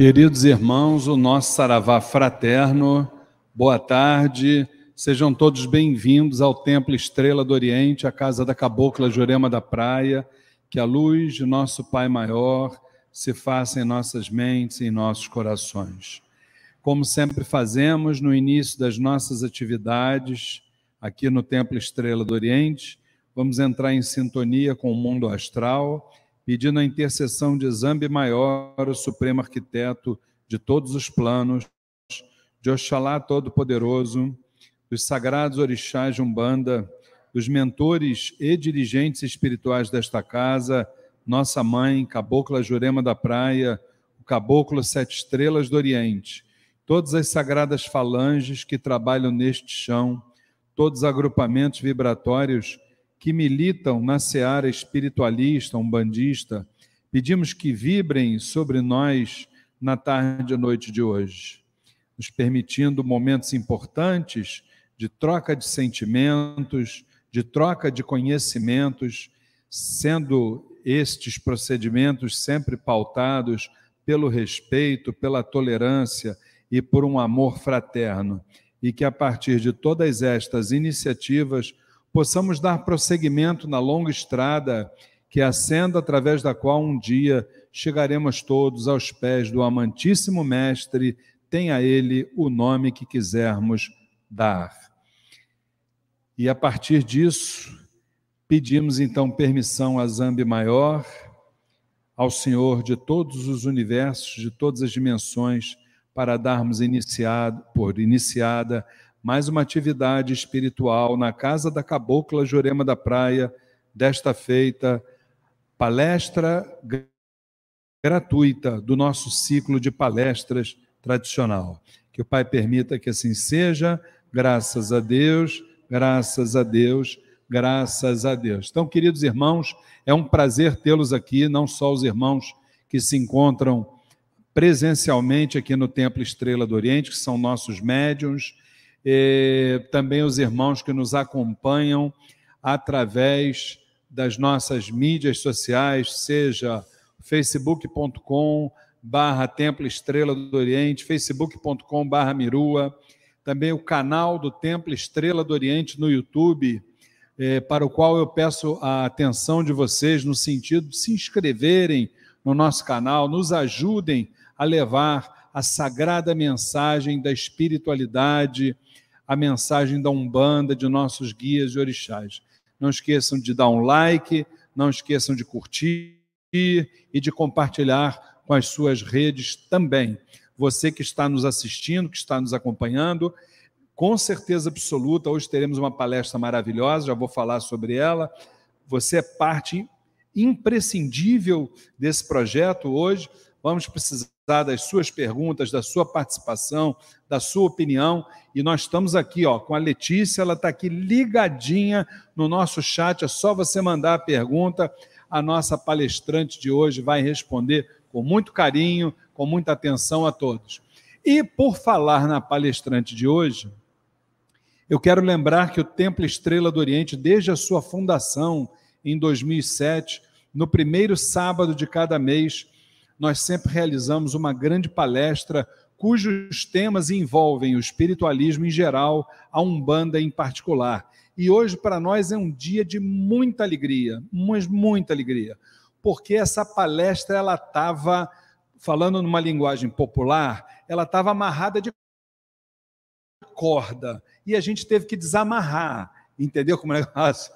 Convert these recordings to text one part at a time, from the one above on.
Queridos irmãos, o nosso saravá fraterno, boa tarde, sejam todos bem-vindos ao Templo Estrela do Oriente, a casa da Cabocla Jurema da Praia, que a luz de nosso Pai Maior se faça em nossas mentes e em nossos corações. Como sempre fazemos no início das nossas atividades aqui no Templo Estrela do Oriente, vamos entrar em sintonia com o mundo astral pedindo a intercessão de Zambi Maior, o supremo arquiteto de todos os planos, de Oxalá Todo-Poderoso, dos sagrados orixás de Umbanda, dos mentores e dirigentes espirituais desta casa, nossa mãe, Cabocla Jurema da Praia, o Caboclo Sete Estrelas do Oriente, todas as sagradas falanges que trabalham neste chão, todos os agrupamentos vibratórios que militam na seara espiritualista, umbandista, pedimos que vibrem sobre nós na tarde e noite de hoje, nos permitindo momentos importantes de troca de sentimentos, de troca de conhecimentos, sendo estes procedimentos sempre pautados pelo respeito, pela tolerância e por um amor fraterno, e que a partir de todas estas iniciativas possamos dar prosseguimento na longa estrada que ascenda através da qual um dia chegaremos todos aos pés do amantíssimo Mestre, tenha ele o nome que quisermos dar. E a partir disso, pedimos então permissão a Zambi Maior, ao Senhor de todos os universos, de todas as dimensões, para darmos iniciado, por iniciada mais uma atividade espiritual na Casa da Cabocla Jurema da Praia, desta feita, palestra gratuita do nosso ciclo de palestras tradicional. Que o Pai permita que assim seja, graças a Deus, graças a Deus, graças a Deus. Então, queridos irmãos, é um prazer tê-los aqui, não só os irmãos que se encontram presencialmente aqui no Templo Estrela do Oriente, que são nossos médiuns, e também os irmãos que nos acompanham através das nossas mídias sociais, seja facebook.com barra Templo Estrela do Oriente, facebook.com barra Mirua, também o canal do Templo Estrela do Oriente no YouTube, eh, para o qual eu peço a atenção de vocês no sentido de se inscreverem no nosso canal, nos ajudem a levar a sagrada mensagem da espiritualidade, a mensagem da Umbanda, de nossos guias e orixás. Não esqueçam de dar um like, não esqueçam de curtir e de compartilhar com as suas redes também. Você que está nos assistindo, que está nos acompanhando, com certeza absoluta, hoje teremos uma palestra maravilhosa, já vou falar sobre ela. Você é parte imprescindível desse projeto hoje. Vamos precisar das suas perguntas, da sua participação, da sua opinião. E nós estamos aqui, ó, com a Letícia, ela está aqui ligadinha no nosso chat. É só você mandar a pergunta. A nossa palestrante de hoje vai responder com muito carinho, com muita atenção a todos. E por falar na palestrante de hoje, eu quero lembrar que o Templo Estrela do Oriente, desde a sua fundação em 2007, no primeiro sábado de cada mês, nós sempre realizamos uma grande palestra cujos temas envolvem o espiritualismo em geral, a Umbanda em particular. E hoje, para nós, é um dia de muita alegria, mas muita alegria, porque essa palestra ela estava, falando numa linguagem popular, ela estava amarrada de corda, e a gente teve que desamarrar. Entendeu como é negócio?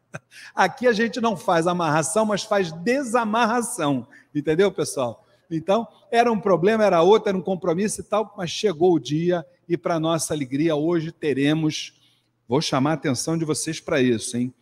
Aqui a gente não faz amarração, mas faz desamarração. Entendeu, pessoal? Então, era um problema, era outro, era um compromisso e tal, mas chegou o dia e, para nossa alegria, hoje teremos. Vou chamar a atenção de vocês para isso, hein?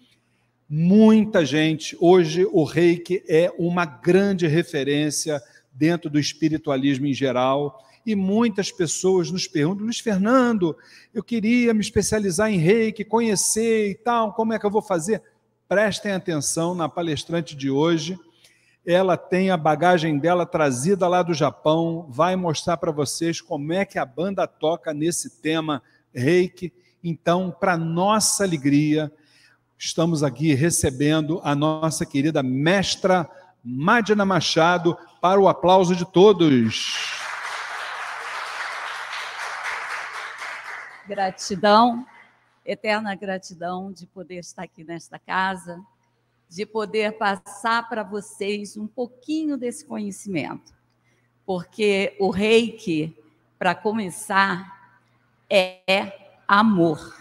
Muita gente, hoje o reiki é uma grande referência dentro do espiritualismo em geral e muitas pessoas nos perguntam, Luiz Fernando, eu queria me especializar em reiki, conhecer e tal, como é que eu vou fazer? Prestem atenção na palestrante de hoje. Ela tem a bagagem dela trazida lá do Japão, vai mostrar para vocês como é que a banda toca nesse tema reiki. Então, para nossa alegria, estamos aqui recebendo a nossa querida mestra Madina Machado para o aplauso de todos. Gratidão, eterna gratidão de poder estar aqui nesta casa, de poder passar para vocês um pouquinho desse conhecimento. Porque o reiki, para começar, é amor.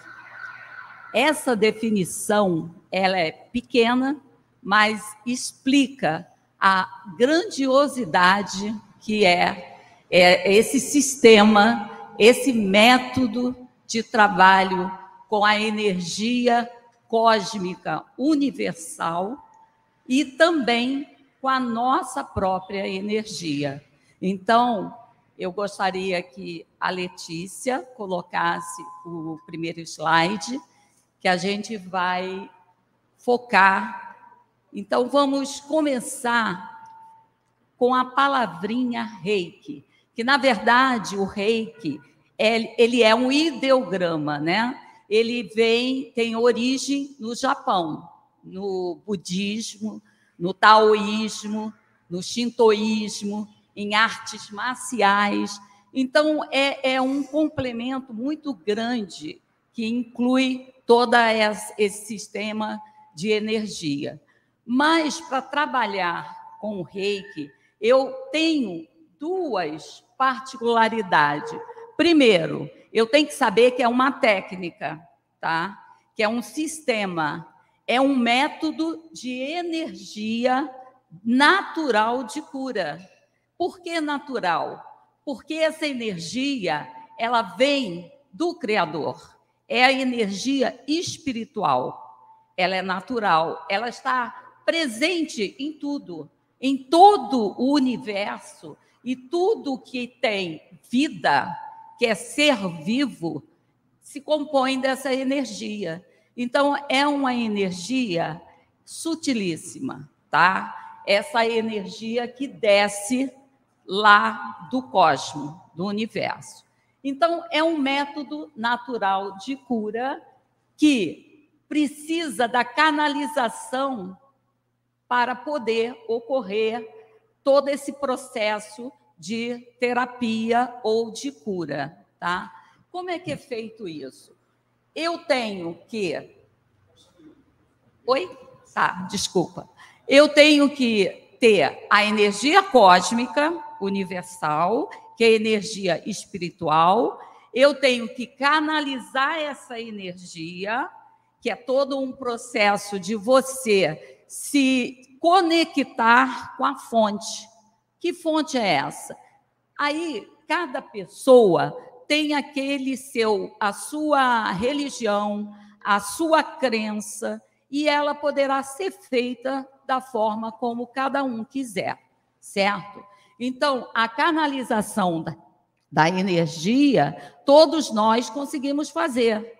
Essa definição, ela é pequena, mas explica a grandiosidade que é, é esse sistema, esse método de trabalho com a energia cósmica universal e também com a nossa própria energia. Então, eu gostaria que a Letícia colocasse o primeiro slide, que a gente vai focar. Então, vamos começar com a palavrinha reiki, que na verdade o reiki ele é um ideograma, né? Ele vem, tem origem no Japão, no budismo, no taoísmo, no shintoísmo, em artes marciais. Então, é, é um complemento muito grande que inclui todo esse sistema de energia. Mas, para trabalhar com o reiki, eu tenho duas particularidades. Primeiro, eu tenho que saber que é uma técnica, tá? Que é um sistema, é um método de energia natural de cura. Por que natural? Porque essa energia, ela vem do criador. É a energia espiritual. Ela é natural, ela está presente em tudo em todo o universo e tudo que tem vida, que é ser vivo, se compõe dessa energia. Então, é uma energia sutilíssima, tá? Essa energia que desce lá do cosmos, do universo. Então, é um método natural de cura que precisa da canalização para poder ocorrer todo esse processo de terapia ou de cura, tá? Como é que é feito isso? Eu tenho que Oi? Tá, desculpa. Eu tenho que ter a energia cósmica universal, que é a energia espiritual. Eu tenho que canalizar essa energia, que é todo um processo de você se conectar com a fonte. Que fonte é essa? Aí cada pessoa tem aquele seu a sua religião, a sua crença e ela poderá ser feita da forma como cada um quiser, certo? Então, a canalização da, da energia, todos nós conseguimos fazer.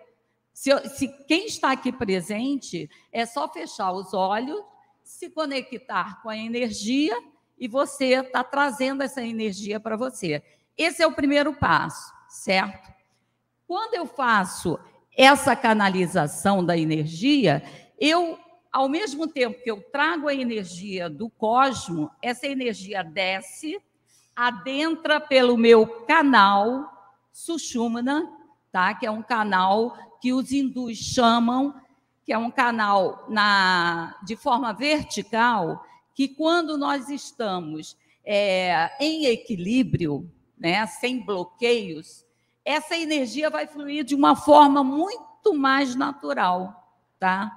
Se, se quem está aqui presente, é só fechar os olhos, se conectar com a energia e você está trazendo essa energia para você. Esse é o primeiro passo, certo? Quando eu faço essa canalização da energia, eu, ao mesmo tempo que eu trago a energia do cosmo, essa energia desce, adentra pelo meu canal Sushumna, tá? que é um canal que os hindus chamam, que é um canal na, de forma vertical, que quando nós estamos é, em equilíbrio, né, sem bloqueios, essa energia vai fluir de uma forma muito mais natural, tá?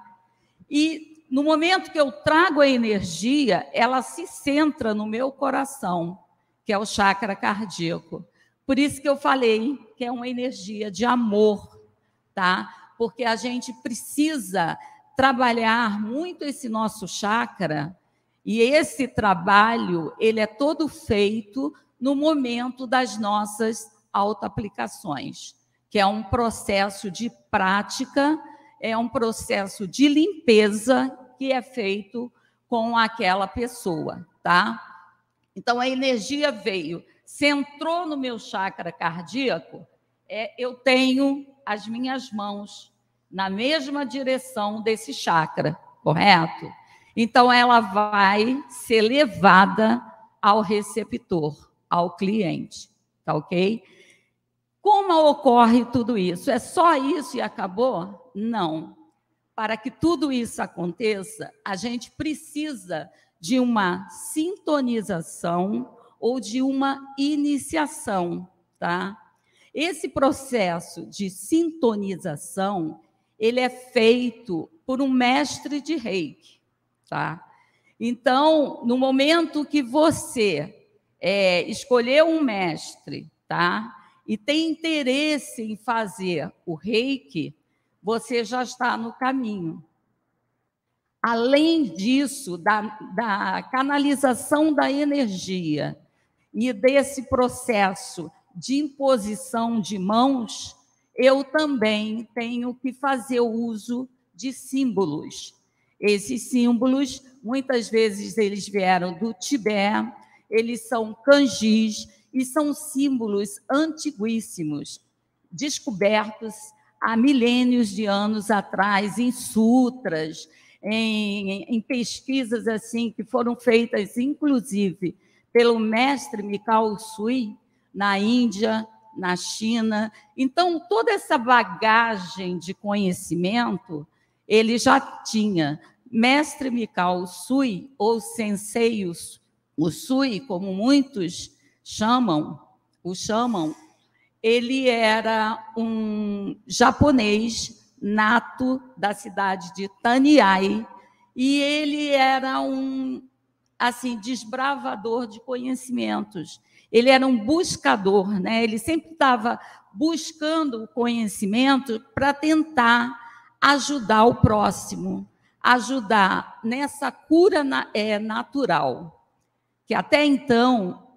E no momento que eu trago a energia, ela se centra no meu coração, que é o chakra cardíaco. Por isso que eu falei que é uma energia de amor, tá? Porque a gente precisa trabalhar muito esse nosso chakra e esse trabalho, ele é todo feito no momento das nossas autoaplicações, que é um processo de prática, é um processo de limpeza que é feito com aquela pessoa, tá? Então a energia veio, centrou no meu chakra cardíaco, é, eu tenho as minhas mãos na mesma direção desse chakra, correto? Então, ela vai ser levada ao receptor, ao cliente, tá ok? Como ocorre tudo isso? É só isso e acabou? Não. Para que tudo isso aconteça, a gente precisa de uma sintonização ou de uma iniciação, tá? Esse processo de sintonização, ele é feito por um mestre de reiki, tá? Então, no momento que você é, escolheu um mestre, tá? E tem interesse em fazer o reiki, você já está no caminho. Além disso, da, da canalização da energia e desse processo de imposição de mãos, eu também tenho que fazer uso de símbolos. Esses símbolos, muitas vezes eles vieram do Tibete, eles são kanjis e são símbolos antiguíssimos, descobertos há milênios de anos atrás em sutras, em, em pesquisas assim que foram feitas, inclusive, pelo mestre Mikao Sui, na Índia, na China. Então, toda essa bagagem de conhecimento ele já tinha. Mestre Mikao Sui, ou Sensei o Sui, como muitos chamam, o chamam, ele era um japonês nato da cidade de Taniai, e ele era um assim desbravador de conhecimentos ele era um buscador, né? ele sempre estava buscando o conhecimento para tentar ajudar o próximo, ajudar nessa cura é, natural. Que até então,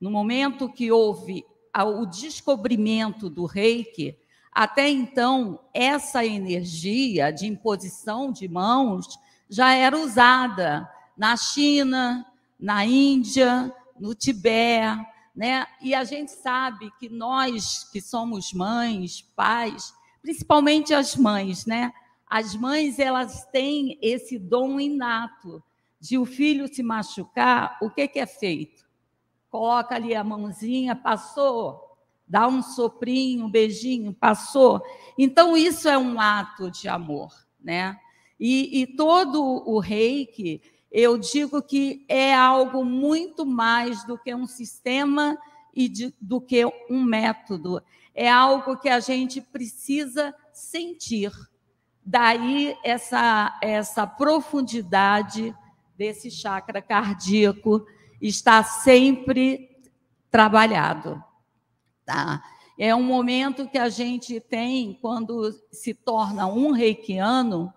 no momento que houve o descobrimento do reiki, até então, essa energia de imposição de mãos já era usada na China, na Índia, no Tibete, né? E a gente sabe que nós que somos mães, pais, principalmente as mães, né? As mães elas têm esse dom inato de o filho se machucar, o que, que é feito? Coloca ali a mãozinha, passou, dá um soprinho, um beijinho, passou. Então isso é um ato de amor, né? E, e todo o reiki eu digo que é algo muito mais do que um sistema e de, do que um método. É algo que a gente precisa sentir. Daí essa, essa profundidade desse chakra cardíaco está sempre trabalhado. Tá? É um momento que a gente tem quando se torna um reikiano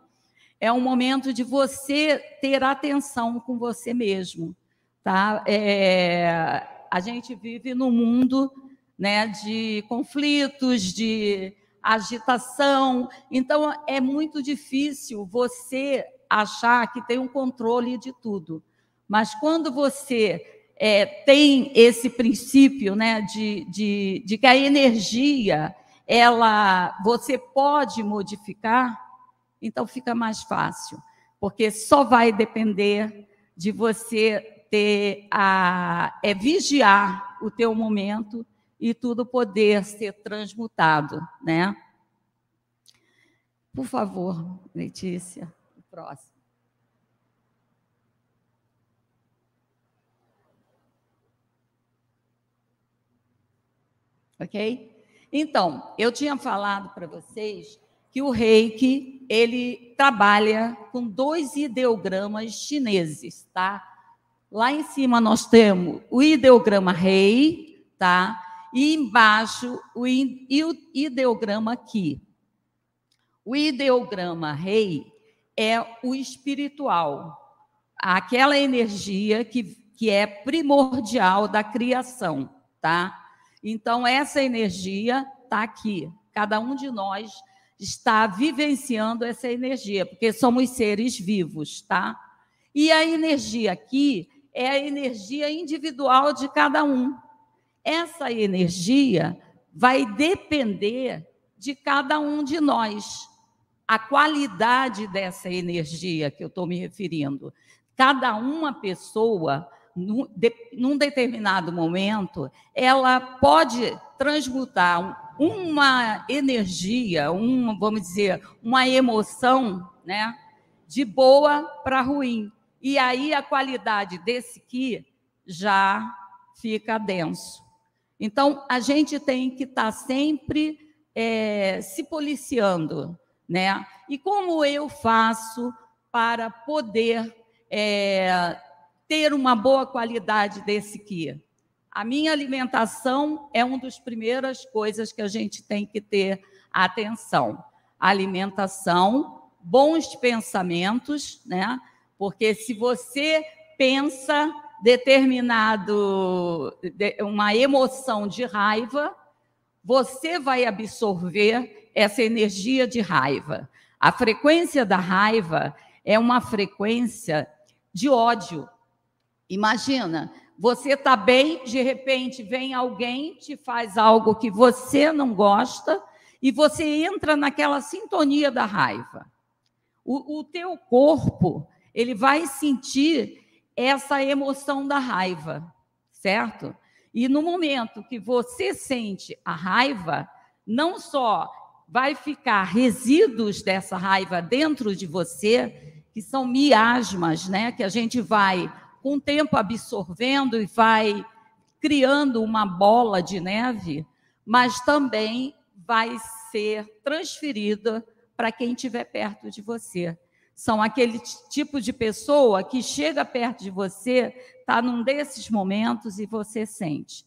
é um momento de você ter atenção com você mesmo, tá? É, a gente vive num mundo, né, de conflitos, de agitação, então é muito difícil você achar que tem um controle de tudo. Mas quando você é, tem esse princípio, né, de, de, de que a energia ela você pode modificar, então fica mais fácil, porque só vai depender de você ter a é vigiar o teu momento e tudo poder ser transmutado, né? Por favor, Letícia, o próximo. Ok? Então, eu tinha falado para vocês que o reiki ele trabalha com dois ideogramas chineses, tá? Lá em cima nós temos o ideograma rei, tá? E embaixo o ideograma Qi. O ideograma rei é o espiritual, aquela energia que, que é primordial da criação, tá? Então essa energia está aqui. Cada um de nós está vivenciando essa energia, porque somos seres vivos, tá? E a energia aqui é a energia individual de cada um. Essa energia vai depender de cada um de nós. A qualidade dessa energia que eu estou me referindo. Cada uma pessoa, num, de, num determinado momento, ela pode transmutar uma energia, um, vamos dizer, uma emoção, né, de boa para ruim. E aí a qualidade desse que já fica denso. Então, a gente tem que estar tá sempre é, se policiando, né? E como eu faço para poder é, ter uma boa qualidade desse que? A minha alimentação é uma das primeiras coisas que a gente tem que ter atenção. Alimentação, bons pensamentos, né? Porque se você pensa determinado uma emoção de raiva, você vai absorver essa energia de raiva. A frequência da raiva é uma frequência de ódio. Imagina, você está bem, de repente vem alguém, te faz algo que você não gosta, e você entra naquela sintonia da raiva. O, o teu corpo, ele vai sentir essa emoção da raiva, certo? E no momento que você sente a raiva, não só vai ficar resíduos dessa raiva dentro de você, que são miasmas, né, que a gente vai com o tempo absorvendo e vai criando uma bola de neve, mas também vai ser transferida para quem estiver perto de você. São aquele tipo de pessoa que chega perto de você, está num desses momentos e você sente.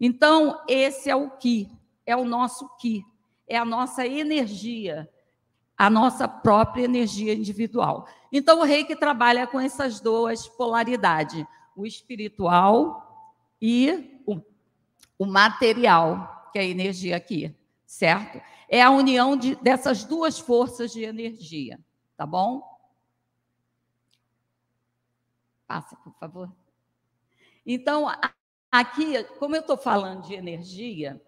Então, esse é o que, é o nosso que, é a nossa energia, a nossa própria energia individual. Então, o reiki trabalha com essas duas polaridades, o espiritual e o, o material, que é a energia aqui, certo? É a união de, dessas duas forças de energia, tá bom? Passa, por favor. Então, aqui, como eu estou falando de energia,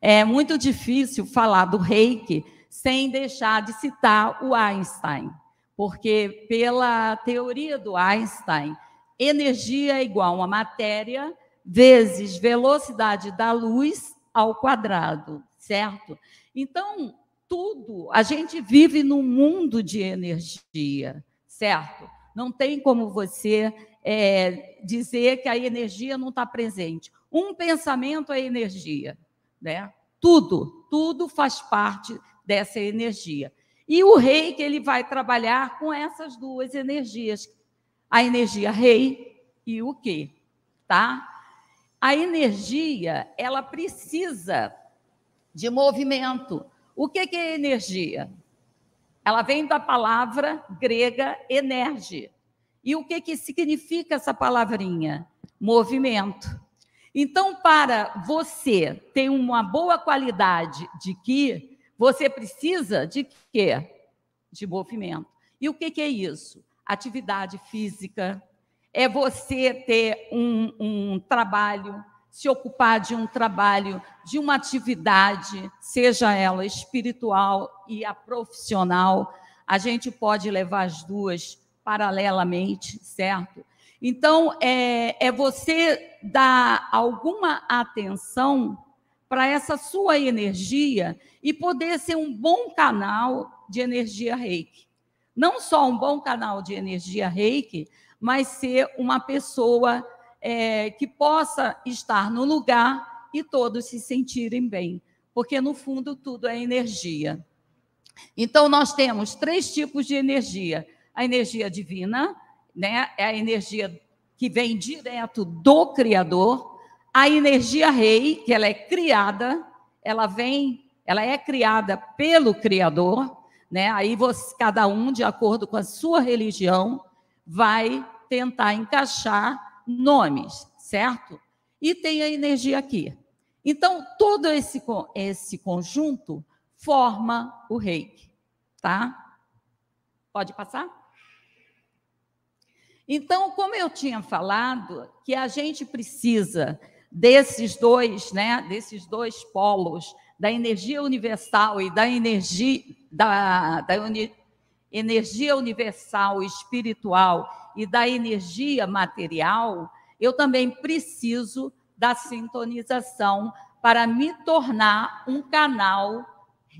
é muito difícil falar do reiki sem deixar de citar o Einstein, porque, pela teoria do Einstein, energia é igual a matéria vezes velocidade da luz ao quadrado, certo? Então, tudo, a gente vive num mundo de energia, certo? Não tem como você é, dizer que a energia não está presente. Um pensamento é energia, né? Tudo, tudo faz parte dessa energia. E o rei que ele vai trabalhar com essas duas energias, a energia rei e o quê, tá? A energia, ela precisa de movimento. O que, que é energia? Ela vem da palavra grega energia. E o que, que significa essa palavrinha? Movimento. Então, para você ter uma boa qualidade de que você precisa de quê? De movimento. E o que, que é isso? Atividade física. É você ter um, um trabalho, se ocupar de um trabalho, de uma atividade, seja ela espiritual e a profissional. A gente pode levar as duas paralelamente, certo? Então, é, é você dar alguma atenção para essa sua energia e poder ser um bom canal de energia reiki. Não só um bom canal de energia reiki, mas ser uma pessoa é, que possa estar no lugar e todos se sentirem bem, porque no fundo tudo é energia. Então, nós temos três tipos de energia: a energia divina, né? é a energia que vem direto do Criador, a energia rei, que ela é criada, ela vem, ela é criada pelo Criador, né? Aí você, cada um, de acordo com a sua religião, vai tentar encaixar nomes, certo? E tem a energia aqui. Então, todo esse, esse conjunto forma o reiki, tá? Pode passar? Então, como eu tinha falado, que a gente precisa desses dois, né, desses dois polos, da energia universal e da energia da, da uni, energia universal espiritual e da energia material, eu também preciso da sintonização para me tornar um canal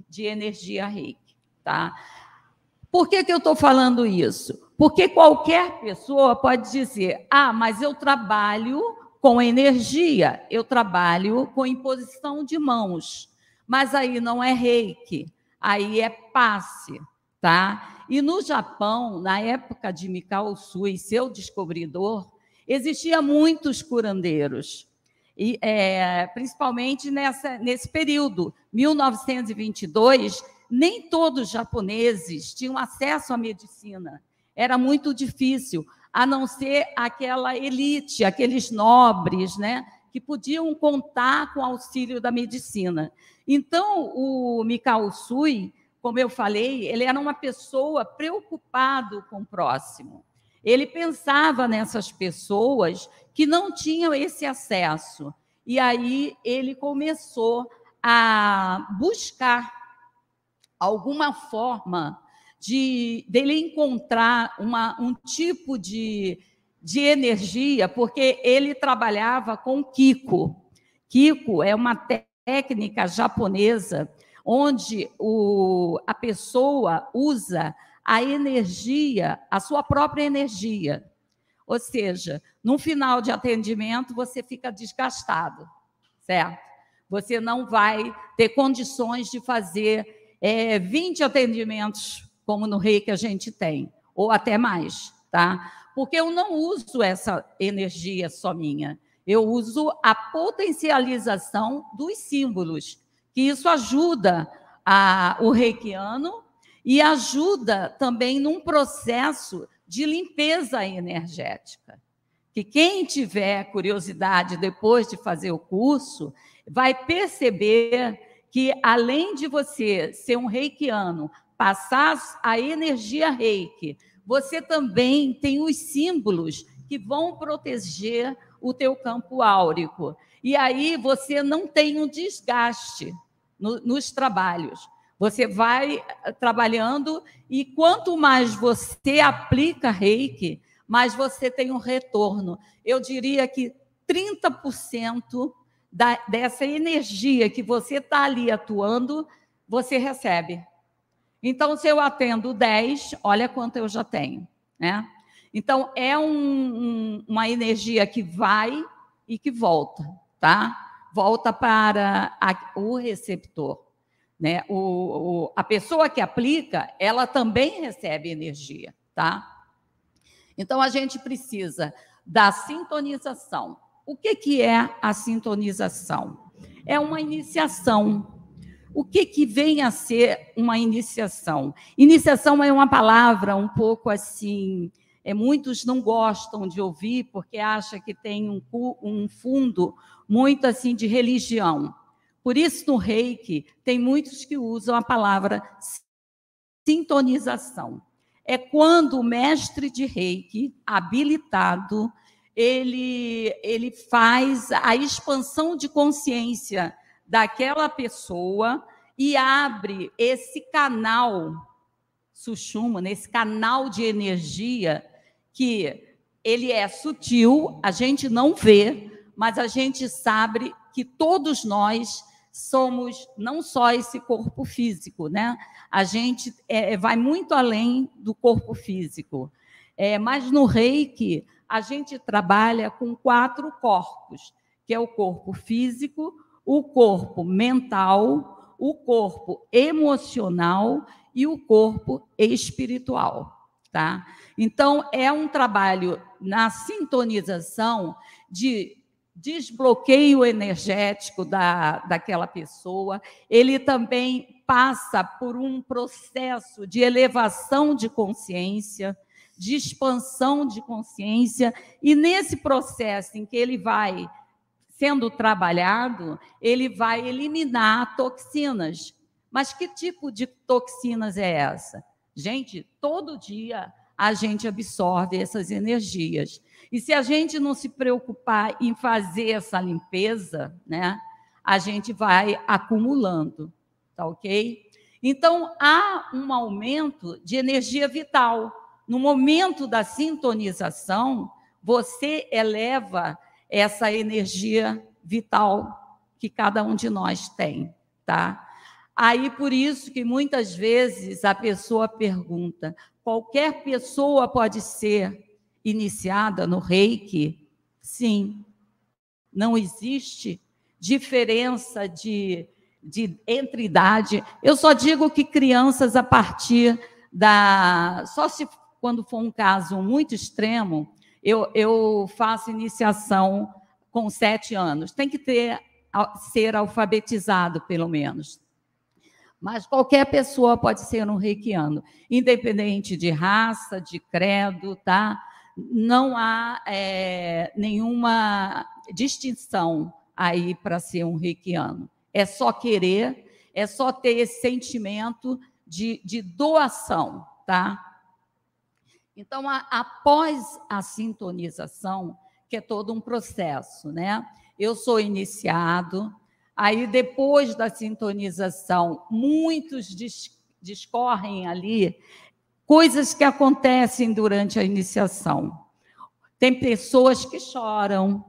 de energia reiki, tá? Por que, que eu estou falando isso? Porque qualquer pessoa pode dizer: ah, mas eu trabalho com energia, eu trabalho com imposição de mãos, mas aí não é reiki, aí é passe, tá? E no Japão, na época de Mikao Sui, seu descobridor, existia muitos curandeiros e, é, principalmente nessa, nesse período, 1922, nem todos os japoneses tinham acesso à medicina. Era muito difícil, a não ser aquela elite, aqueles nobres, né, que podiam contar com o auxílio da medicina. Então, o Mikao Sui, como eu falei, ele era uma pessoa preocupado com o próximo. Ele pensava nessas pessoas que não tinham esse acesso. E aí ele começou a buscar alguma forma de dele encontrar uma, um tipo de, de energia, porque ele trabalhava com Kiko. Kiko é uma técnica japonesa onde o, a pessoa usa a energia, a sua própria energia. Ou seja, no final de atendimento, você fica desgastado, certo? Você não vai ter condições de fazer é, 20 atendimentos, como no rei que a gente tem, ou até mais, tá? Porque eu não uso essa energia só minha. Eu uso a potencialização dos símbolos, que isso ajuda a, o reikiano e ajuda também num processo de limpeza energética. Que quem tiver curiosidade depois de fazer o curso vai perceber que além de você ser um reikiano, passar a energia reiki, você também tem os símbolos que vão proteger o teu campo áurico. E aí você não tem um desgaste no, nos trabalhos. Você vai eh, trabalhando e quanto mais você aplica reiki, mais você tem um retorno. Eu diria que 30% da, dessa energia que você está ali atuando, você recebe. Então, se eu atendo 10, olha quanto eu já tenho. Né? Então, é um, um, uma energia que vai e que volta, tá? Volta para a, o receptor. Né? O, o, a pessoa que aplica, ela também recebe energia, tá? Então a gente precisa da sintonização. O que, que é a sintonização? É uma iniciação. O que, que vem a ser uma iniciação? Iniciação é uma palavra um pouco assim. É, muitos não gostam de ouvir porque acham que tem um, um fundo muito assim de religião. Por isso, no reiki, tem muitos que usam a palavra sintonização. É quando o mestre de reiki, habilitado, ele, ele faz a expansão de consciência daquela pessoa e abre esse canal sushuma, nesse canal de energia que ele é sutil, a gente não vê, mas a gente sabe que todos nós somos não só esse corpo físico, né? A gente é, é, vai muito além do corpo físico. É, mas no reiki, a gente trabalha com quatro corpos, que é o corpo físico, o corpo mental, o corpo emocional e o corpo espiritual, tá? Então é um trabalho na sintonização de desbloqueio energético da, daquela pessoa, ele também passa por um processo de elevação de consciência, de expansão de consciência, e nesse processo em que ele vai sendo trabalhado, ele vai eliminar toxinas. Mas que tipo de toxinas é essa? Gente, todo dia a gente absorve essas energias. E se a gente não se preocupar em fazer essa limpeza, né, a gente vai acumulando, tá ok? Então, há um aumento de energia vital. No momento da sintonização, você eleva essa energia vital que cada um de nós tem, tá? Aí por isso que muitas vezes a pessoa pergunta: qualquer pessoa pode ser iniciada no Reiki? Sim. Não existe diferença de, de entre idade. Eu só digo que crianças a partir da só se quando for um caso muito extremo, eu, eu faço iniciação com sete anos. Tem que ter ser alfabetizado, pelo menos. Mas qualquer pessoa pode ser um reikiano, independente de raça, de credo, tá? Não há é, nenhuma distinção aí para ser um reikiano. É só querer, é só ter esse sentimento de, de doação, tá? Então, a, após a sintonização, que é todo um processo, né? Eu sou iniciado, aí depois da sintonização, muitos dis, discorrem ali coisas que acontecem durante a iniciação. Tem pessoas que choram,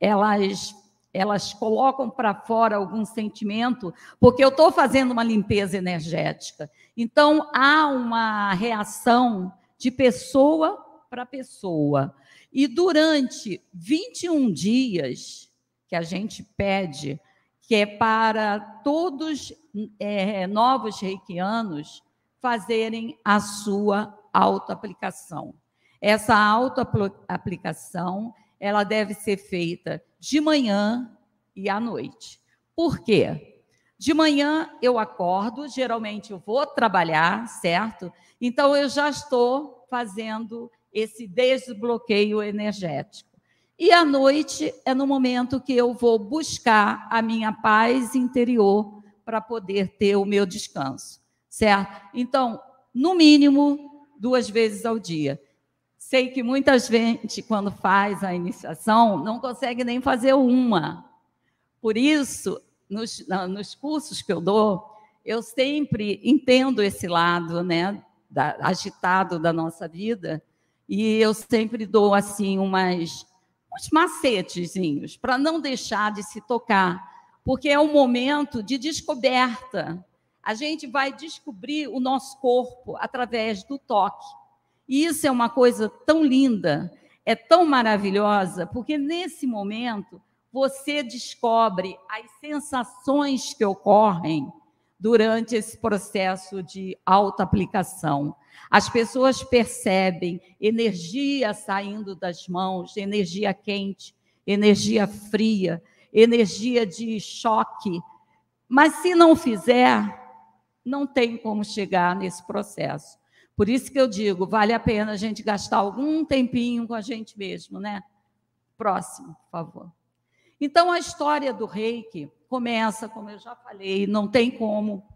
elas elas colocam para fora algum sentimento, porque eu estou fazendo uma limpeza energética. Então, há uma reação de pessoa para pessoa. E durante 21 dias que a gente pede, que é para todos é, novos reikianos fazerem a sua autoaplicação. Essa autoaplicação, ela deve ser feita de manhã e à noite. Por quê? De manhã eu acordo, geralmente eu vou trabalhar, certo? Então eu já estou fazendo esse desbloqueio energético. E à noite é no momento que eu vou buscar a minha paz interior para poder ter o meu descanso, certo? Então, no mínimo, duas vezes ao dia. Sei que muita gente, quando faz a iniciação, não consegue nem fazer uma. Por isso, nos, nos cursos que eu dou, eu sempre entendo esse lado, né, da, agitado da nossa vida, e eu sempre dou assim umas uns macetezinhos para não deixar de se tocar, porque é um momento de descoberta. A gente vai descobrir o nosso corpo através do toque. E isso é uma coisa tão linda, é tão maravilhosa, porque nesse momento você descobre as sensações que ocorrem durante esse processo de autoaplicação. As pessoas percebem energia saindo das mãos, energia quente, energia fria, energia de choque. Mas se não fizer, não tem como chegar nesse processo. Por isso que eu digo, vale a pena a gente gastar algum tempinho com a gente mesmo, né? Próximo, por favor. Então, a história do reiki começa, como eu já falei, não tem como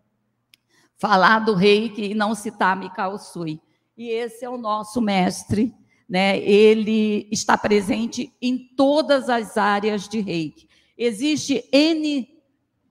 falar do reiki e não citar Mikao Sui. E esse é o nosso mestre, né? ele está presente em todas as áreas de reiki. Existe N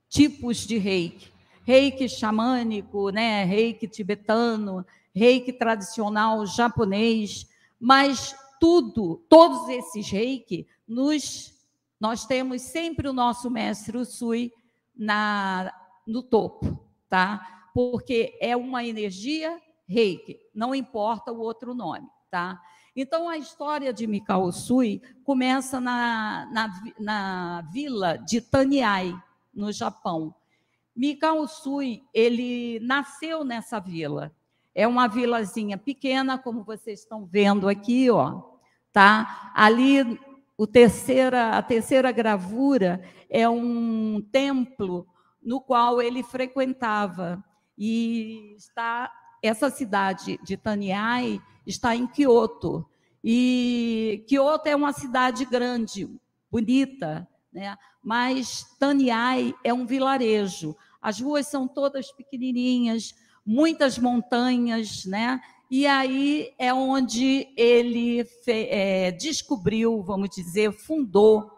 tipos de reiki. Reiki xamânico, né? reiki tibetano, reiki tradicional japonês, mas tudo, todos esses reiki, nos, nós temos sempre o nosso mestre Usui na, no topo, tá? Porque é uma energia reiki, não importa o outro nome, tá? Então, a história de Mikao Usui começa na, na, na vila de Taniai, no Japão. Mikao Usui, ele nasceu nessa vila. É uma vilazinha pequena, como vocês estão vendo aqui, ó, tá? Ali terceira, a terceira gravura é um templo no qual ele frequentava e está essa cidade de Taniai está em Kyoto. E Kyoto é uma cidade grande, bonita, né? mas Taniai é um vilarejo. As ruas são todas pequenininhas, muitas montanhas, né? E aí é onde ele é, descobriu, vamos dizer, fundou,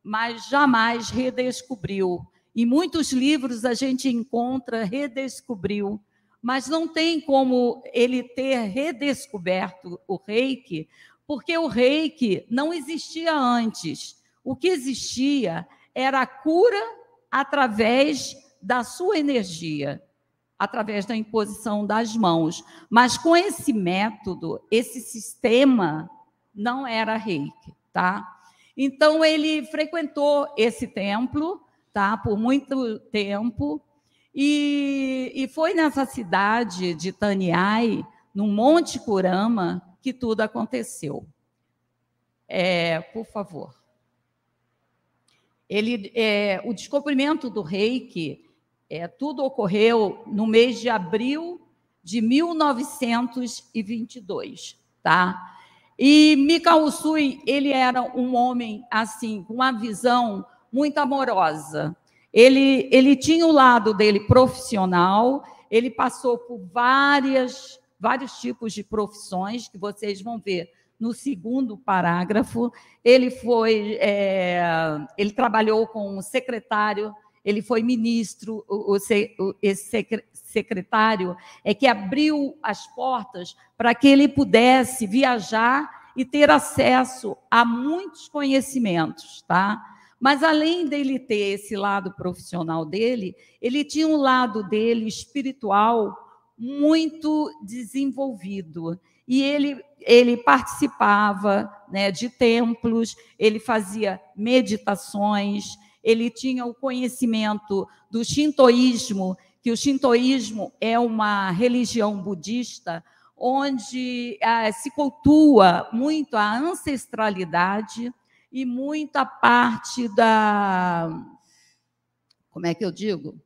mas jamais redescobriu. Em muitos livros a gente encontra redescobriu, mas não tem como ele ter redescoberto o reiki, porque o reiki não existia antes. O que existia era a cura através da sua energia, através da imposição das mãos. Mas com esse método, esse sistema não era reiki, tá? Então ele frequentou esse templo, tá? Por muito tempo e, e foi nessa cidade de Taniai, no Monte Curama, que tudo aconteceu. É, por favor. Ele, é, o descobrimento do reiki, é, tudo ocorreu no mês de abril de 1922, tá? E Mikao Usui, ele era um homem assim, com uma visão muito amorosa. Ele, ele tinha o lado dele profissional, ele passou por várias, vários tipos de profissões que vocês vão ver no segundo parágrafo. Ele foi, é, ele trabalhou com secretário, ele foi ministro, o, o, esse secretário é que abriu as portas para que ele pudesse viajar e ter acesso a muitos conhecimentos, tá? Mas além dele ter esse lado profissional dele, ele tinha um lado dele espiritual muito desenvolvido. E ele, ele participava né, de templos, ele fazia meditações, ele tinha o conhecimento do shintoísmo, que o shintoísmo é uma religião budista onde ah, se cultua muito a ancestralidade, e muita parte da. Como é que eu digo?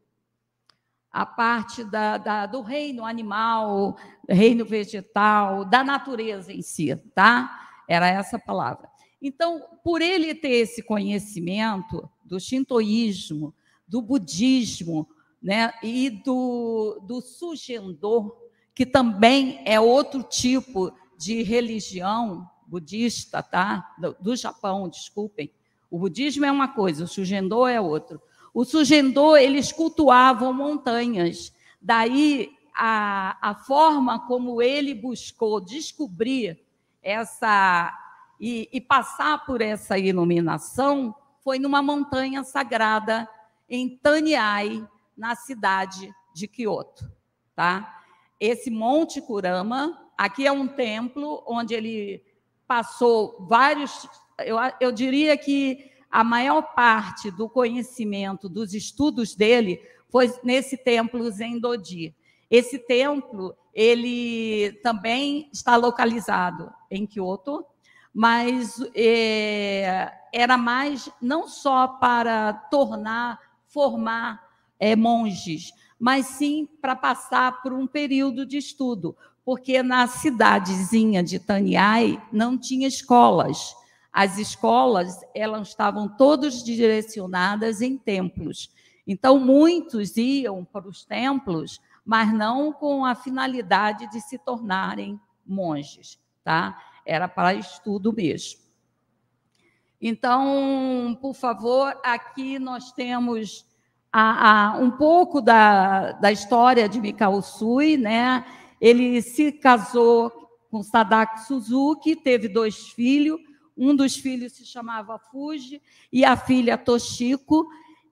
A parte da, da, do reino animal, reino vegetal, da natureza em si, tá? Era essa palavra. Então, por ele ter esse conhecimento do shintoísmo, do budismo, né, e do, do sujendô, que também é outro tipo de religião, budista, tá? Do, do, Japão, desculpem. O budismo é uma coisa, o Sujendô é outro. O Sujendô, eles cultuavam montanhas. Daí, a, a forma como ele buscou descobrir essa e, e passar por essa iluminação foi numa montanha sagrada em Taniai, na cidade de Kyoto, tá? Esse Monte Kurama, aqui é um templo onde ele passou vários. Eu, eu diria que a maior parte do conhecimento, dos estudos dele, foi nesse templo Zendodi. Esse templo, ele também está localizado em Kyoto, mas é, era mais não só para tornar, formar é, monges, mas sim para passar por um período de estudo, porque na cidadezinha de Taniai não tinha escolas. As escolas elas estavam todas direcionadas em templos. Então muitos iam para os templos, mas não com a finalidade de se tornarem monges, tá? Era para estudo mesmo. Então, por favor, aqui nós temos a, a, um pouco da, da história de Mikao Sui, né? Ele se casou com Sadako Suzuki, teve dois filhos. Um dos filhos se chamava Fuji e a filha Toshiko.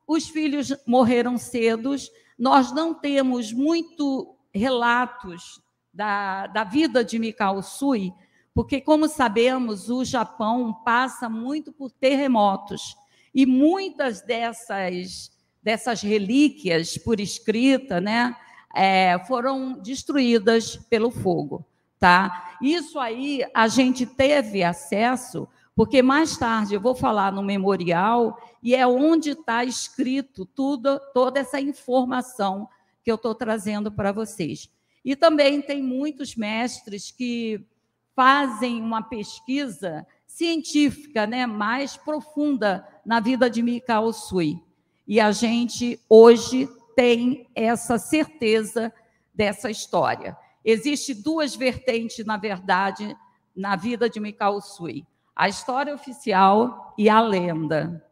Os filhos morreram cedos. Nós não temos muito relatos da, da vida de Mikao Sui, porque, como sabemos, o Japão passa muito por terremotos. E muitas dessas, dessas relíquias por escrita, né, é, foram destruídas pelo fogo. Tá? Isso aí a gente teve acesso, porque mais tarde eu vou falar no memorial, e é onde está escrito tudo, toda essa informação que eu estou trazendo para vocês. E também tem muitos mestres que fazem uma pesquisa científica né, mais profunda na vida de Mikao Sui. E a gente hoje tem essa certeza dessa história. Existem duas vertentes, na verdade, na vida de Mikao Sui: a história oficial e a lenda.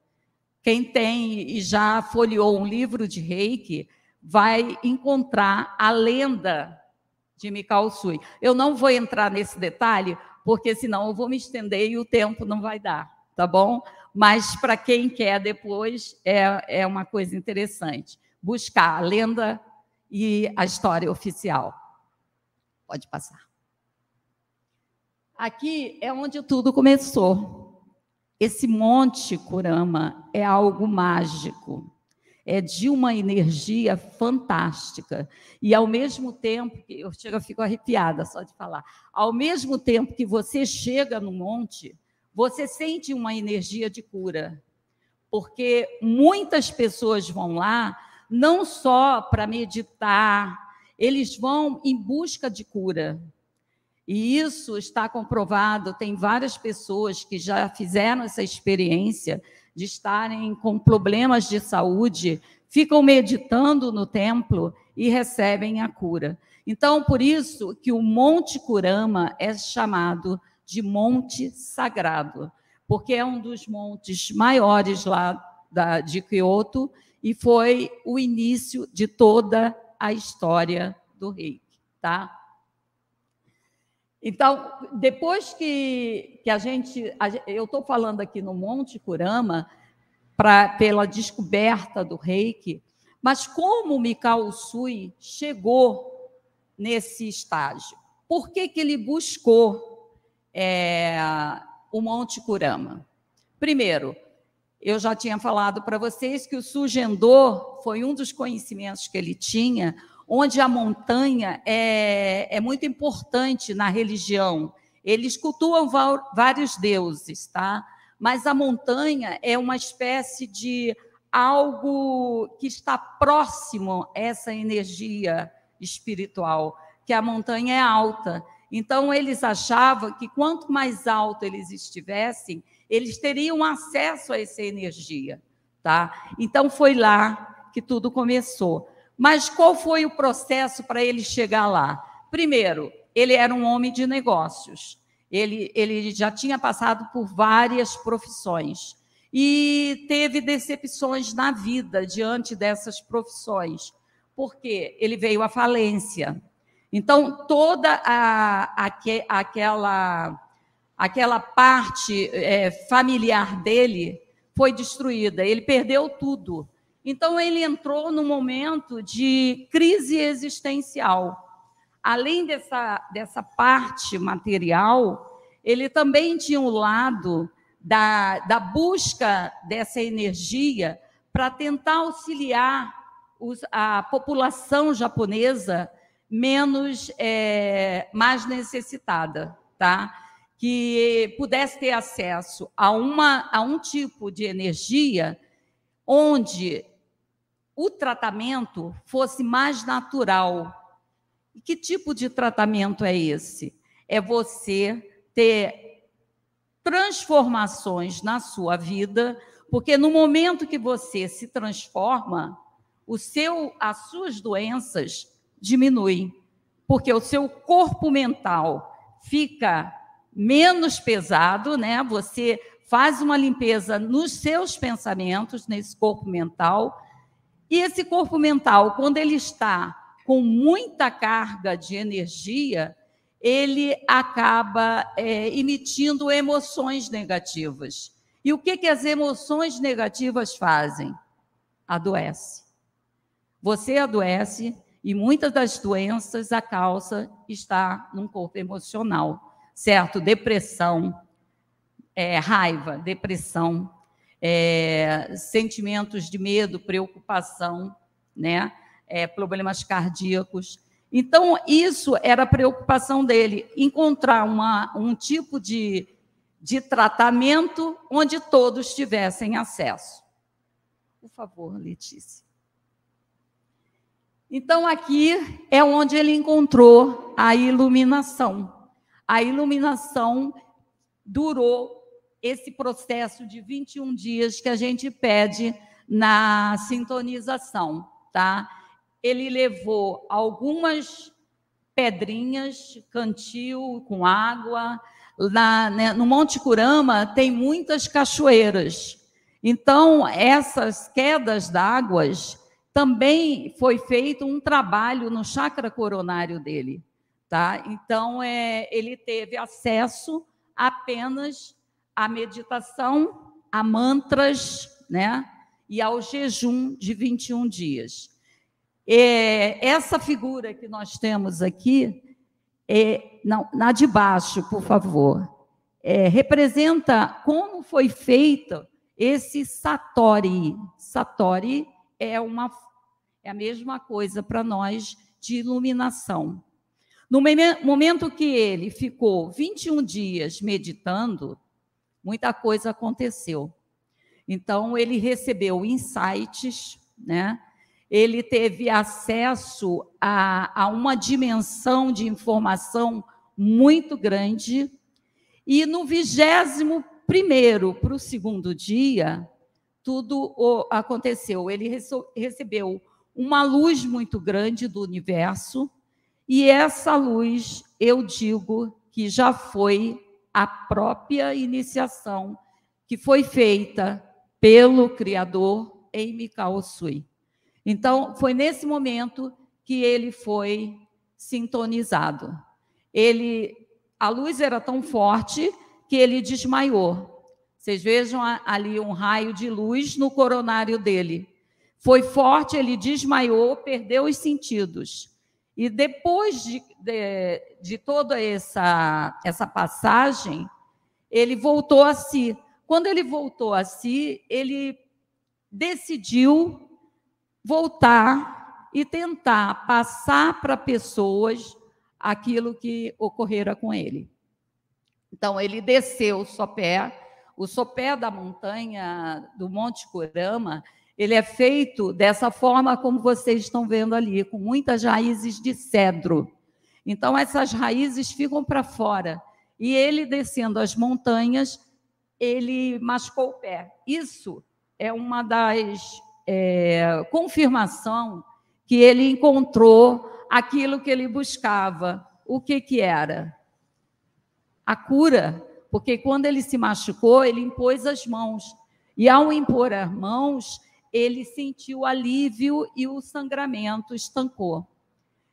Quem tem e já folheou um livro de reiki vai encontrar a lenda Mikao Sui. Eu não vou entrar nesse detalhe, porque senão eu vou me estender e o tempo não vai dar, tá bom? Mas para quem quer depois, é, é uma coisa interessante. Buscar a lenda e a história oficial. Pode passar. Aqui é onde tudo começou. Esse monte Kurama é algo mágico é de uma energia fantástica. E ao mesmo tempo, eu chego, eu fico arrepiada só de falar, ao mesmo tempo que você chega no monte, você sente uma energia de cura. Porque muitas pessoas vão lá não só para meditar, eles vão em busca de cura. E isso está comprovado, tem várias pessoas que já fizeram essa experiência de estarem com problemas de saúde, ficam meditando no templo e recebem a cura. Então, por isso que o Monte Kurama é chamado de Monte Sagrado, porque é um dos montes maiores lá da, de Kyoto e foi o início de toda a história do reiki, tá? Então, depois que, que a gente. A, eu estou falando aqui no Monte Kurama, pra, pela descoberta do reiki, mas como Mikao Usui chegou nesse estágio? Por que, que ele buscou é, o Monte Kurama? Primeiro, eu já tinha falado para vocês que o Sujendô foi um dos conhecimentos que ele tinha onde a montanha é, é muito importante na religião. Eles cultuam vários deuses, tá? Mas a montanha é uma espécie de algo que está próximo a essa energia espiritual, que a montanha é alta. Então, eles achavam que quanto mais alto eles estivessem, eles teriam acesso a essa energia, tá? Então, foi lá que tudo começou. Mas qual foi o processo para ele chegar lá? Primeiro, ele era um homem de negócios. Ele, ele já tinha passado por várias profissões e teve decepções na vida diante dessas profissões, porque ele veio à falência. Então, toda a, aquela, aquela parte é, familiar dele foi destruída, ele perdeu tudo. Então, ele entrou num momento de crise existencial. Além dessa, dessa parte material, ele também tinha o um lado da, da busca dessa energia para tentar auxiliar os, a população japonesa menos é, mais necessitada, tá? Que pudesse ter acesso a, uma, a um tipo de energia onde o tratamento fosse mais natural. E que tipo de tratamento é esse? É você ter transformações na sua vida, porque no momento que você se transforma, o seu, as suas doenças diminuem, porque o seu corpo mental fica menos pesado, né? Você faz uma limpeza nos seus pensamentos, nesse corpo mental, e esse corpo mental, quando ele está com muita carga de energia, ele acaba é, emitindo emoções negativas. E o que, que as emoções negativas fazem? Adoece. Você adoece e muitas das doenças a causa está no corpo emocional, certo? Depressão, é, raiva, depressão, é, sentimentos de medo, preocupação, né? É, problemas cardíacos. Então, isso era a preocupação dele, encontrar uma, um tipo de, de tratamento onde todos tivessem acesso. Por favor, Letícia. Então, aqui é onde ele encontrou a iluminação. A iluminação durou esse processo de 21 dias que a gente pede na sintonização, tá? Ele levou algumas pedrinhas, cantil com água. Lá, né, no Monte Curama tem muitas cachoeiras. Então, essas quedas d'águas também foi feito um trabalho no chakra coronário dele. tá? Então, é, ele teve acesso apenas à meditação, a mantras, né? E ao jejum de 21 dias. É, essa figura que nós temos aqui, é, não, na de baixo, por favor, é, representa como foi feito esse satori. Satori é, uma, é a mesma coisa para nós de iluminação. No momento que ele ficou 21 dias meditando, muita coisa aconteceu. Então, ele recebeu insights, né? ele teve acesso a, a uma dimensão de informação muito grande, e no vigésimo primeiro para o segundo dia, tudo aconteceu. Ele recebeu uma luz muito grande do universo, e essa luz, eu digo que já foi a própria iniciação que foi feita pelo Criador em Mikao Sui. Então, foi nesse momento que ele foi sintonizado. Ele, a luz era tão forte que ele desmaiou. Vocês vejam ali um raio de luz no coronário dele. Foi forte, ele desmaiou, perdeu os sentidos. E depois de, de, de toda essa, essa passagem, ele voltou a si. Quando ele voltou a si, ele decidiu voltar e tentar passar para pessoas aquilo que ocorrera com ele. Então, ele desceu o sopé, o sopé da montanha do Monte Curama, ele é feito dessa forma como vocês estão vendo ali, com muitas raízes de cedro. Então, essas raízes ficam para fora. E ele descendo as montanhas, ele machucou o pé. Isso é uma das é, confirmação que ele encontrou aquilo que ele buscava. O que, que era? A cura, porque quando ele se machucou, ele impôs as mãos. E ao impor as mãos, ele sentiu alívio e o sangramento estancou.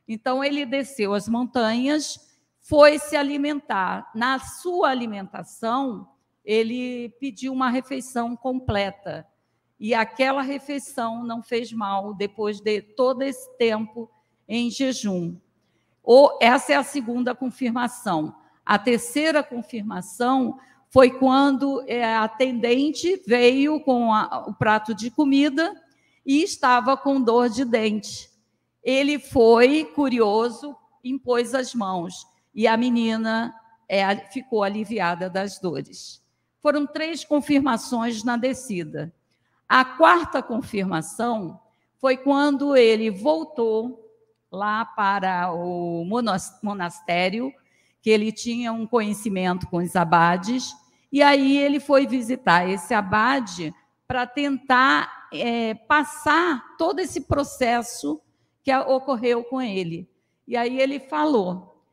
Então ele desceu as montanhas, foi se alimentar. Na sua alimentação, ele pediu uma refeição completa e aquela refeição não fez mal depois de todo esse tempo em jejum. Ou essa é a segunda confirmação. A terceira confirmação foi quando é, a atendente veio com a, o prato de comida e estava com dor de dente. Ele foi curioso, impôs as mãos e a menina é, ficou aliviada das dores. Foram três confirmações na descida. A quarta confirmação foi quando ele voltou lá para o monastério, que ele tinha um conhecimento com os abades, e aí ele foi visitar esse abade para tentar é, passar todo esse processo que ocorreu com ele. E aí ele falou: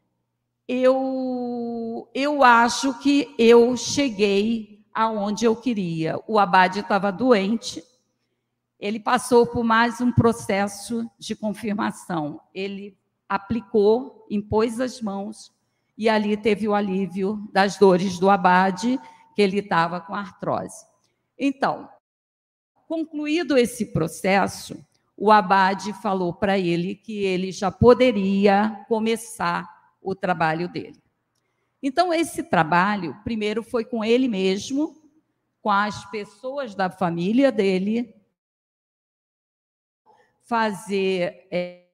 eu, eu acho que eu cheguei aonde eu queria. O abade estava doente, ele passou por mais um processo de confirmação. Ele aplicou, impôs as mãos e ali teve o alívio das dores do abade, que ele estava com artrose. Então, concluído esse processo, o abade falou para ele que ele já poderia começar o trabalho dele. Então, esse trabalho, primeiro, foi com ele mesmo, com as pessoas da família dele, fazer. É,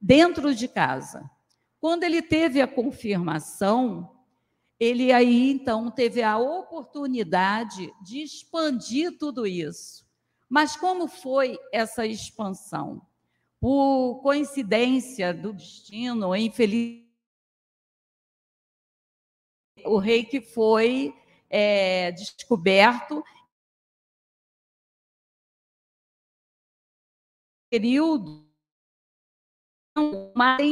dentro de casa. Quando ele teve a confirmação, ele aí então teve a oportunidade de expandir tudo isso. Mas como foi essa expansão? por coincidência do destino, infeliz, o rei que foi é, descoberto período mas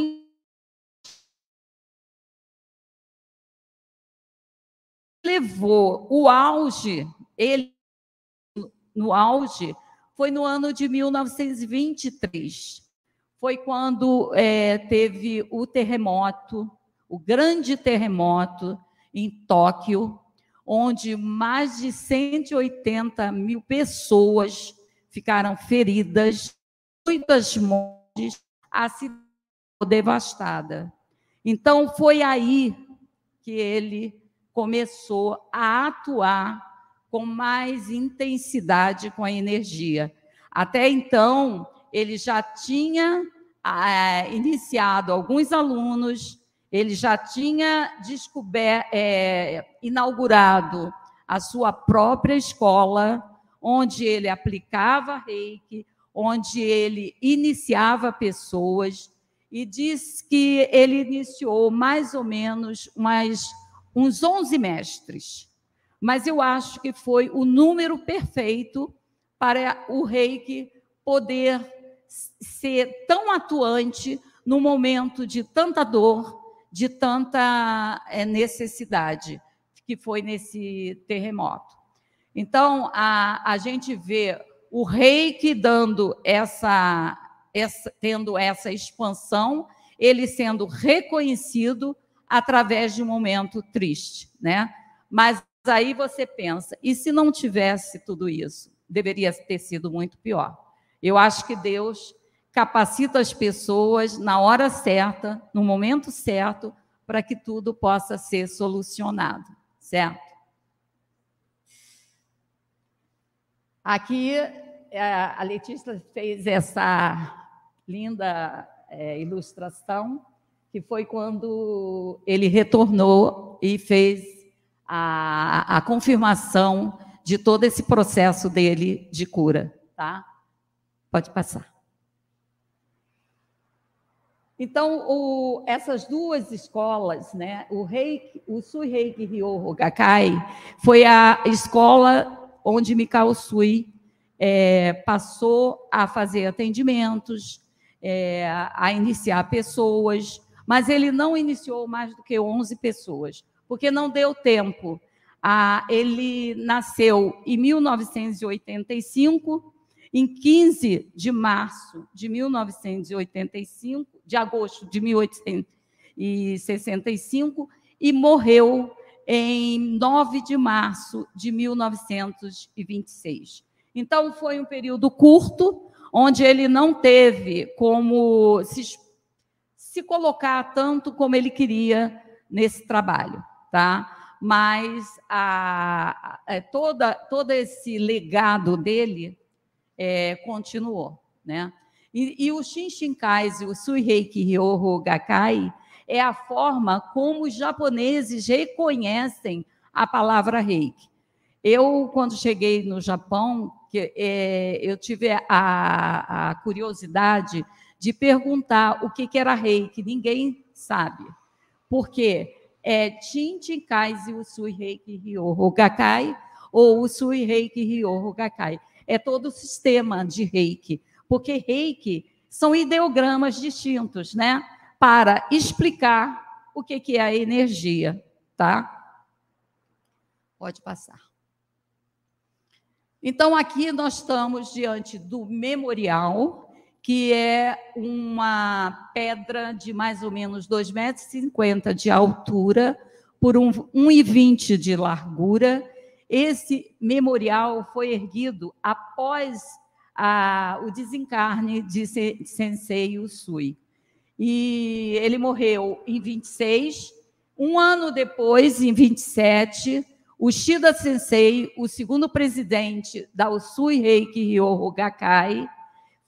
levou o auge ele no auge foi no ano de 1923. Foi quando é, teve o terremoto, o grande terremoto em Tóquio, onde mais de 180 mil pessoas ficaram feridas, muitas mortes, a cidade devastada. Então, foi aí que ele começou a atuar com mais intensidade com a energia. Até então, ele já tinha ah, iniciado alguns alunos, ele já tinha descoberto, é, inaugurado a sua própria escola, onde ele aplicava reiki, onde ele iniciava pessoas, e diz que ele iniciou mais ou menos umas, uns 11 mestres. Mas eu acho que foi o número perfeito para o reiki poder ser tão atuante no momento de tanta dor, de tanta eh, necessidade, que foi nesse terremoto. Então, a, a gente vê o reiki dando essa, essa, tendo essa expansão, ele sendo reconhecido através de um momento triste, né? Mas aí você pensa, e se não tivesse tudo isso? Deveria ter sido muito pior. Eu acho que Deus capacita as pessoas na hora certa, no momento certo, para que tudo possa ser solucionado, certo? Aqui é, a Letícia fez essa linda é, ilustração, que foi quando ele retornou e fez a, a confirmação de todo esse processo dele de cura, tá? Pode passar. Então, o, essas duas escolas, né, o Reiki, o Sui Reiki Ryoho Gakkai, foi a escola onde Mikao Sui é, passou a fazer atendimentos, é, a iniciar pessoas, mas ele não iniciou mais do que 11 pessoas, porque não deu tempo. Ah, ele nasceu em 1985 em 15 de março de 1985, de agosto de 1865, e morreu em 9 de março de 1926. Então, foi um período curto, onde ele não teve como se, se colocar tanto como ele queria nesse trabalho, tá? Mas a, a, é, toda, todo esse legado dele é, continuou. Né? E, e o Shinshinkai, o Suiheiki Ryoho Gakkai, é a forma como os japoneses reconhecem a palavra reiki. Eu, quando cheguei no Japão, que, é, eu tive a, a, curiosidade de perguntar o que, que era reiki. Ninguém sabe. Por quê? É Shinshinkai Usui Reiki Ryoho Gakkai ou Usui Reiki Ryoho Gakkai é todo o sistema de reiki, porque reiki são ideogramas distintos, né? Para explicar o que, é a energia, tá? Pode passar. Então, aqui nós estamos diante do memorial, que é uma pedra de mais ou menos 2,50 metros de altura por 1,20 de largura esse memorial foi erguido após a, o desencarne de Sensei Usui. E ele morreu em 26. Um ano depois, em 27, o Shida Sensei, o segundo presidente da Usui Reiki Ryoho Gakkai,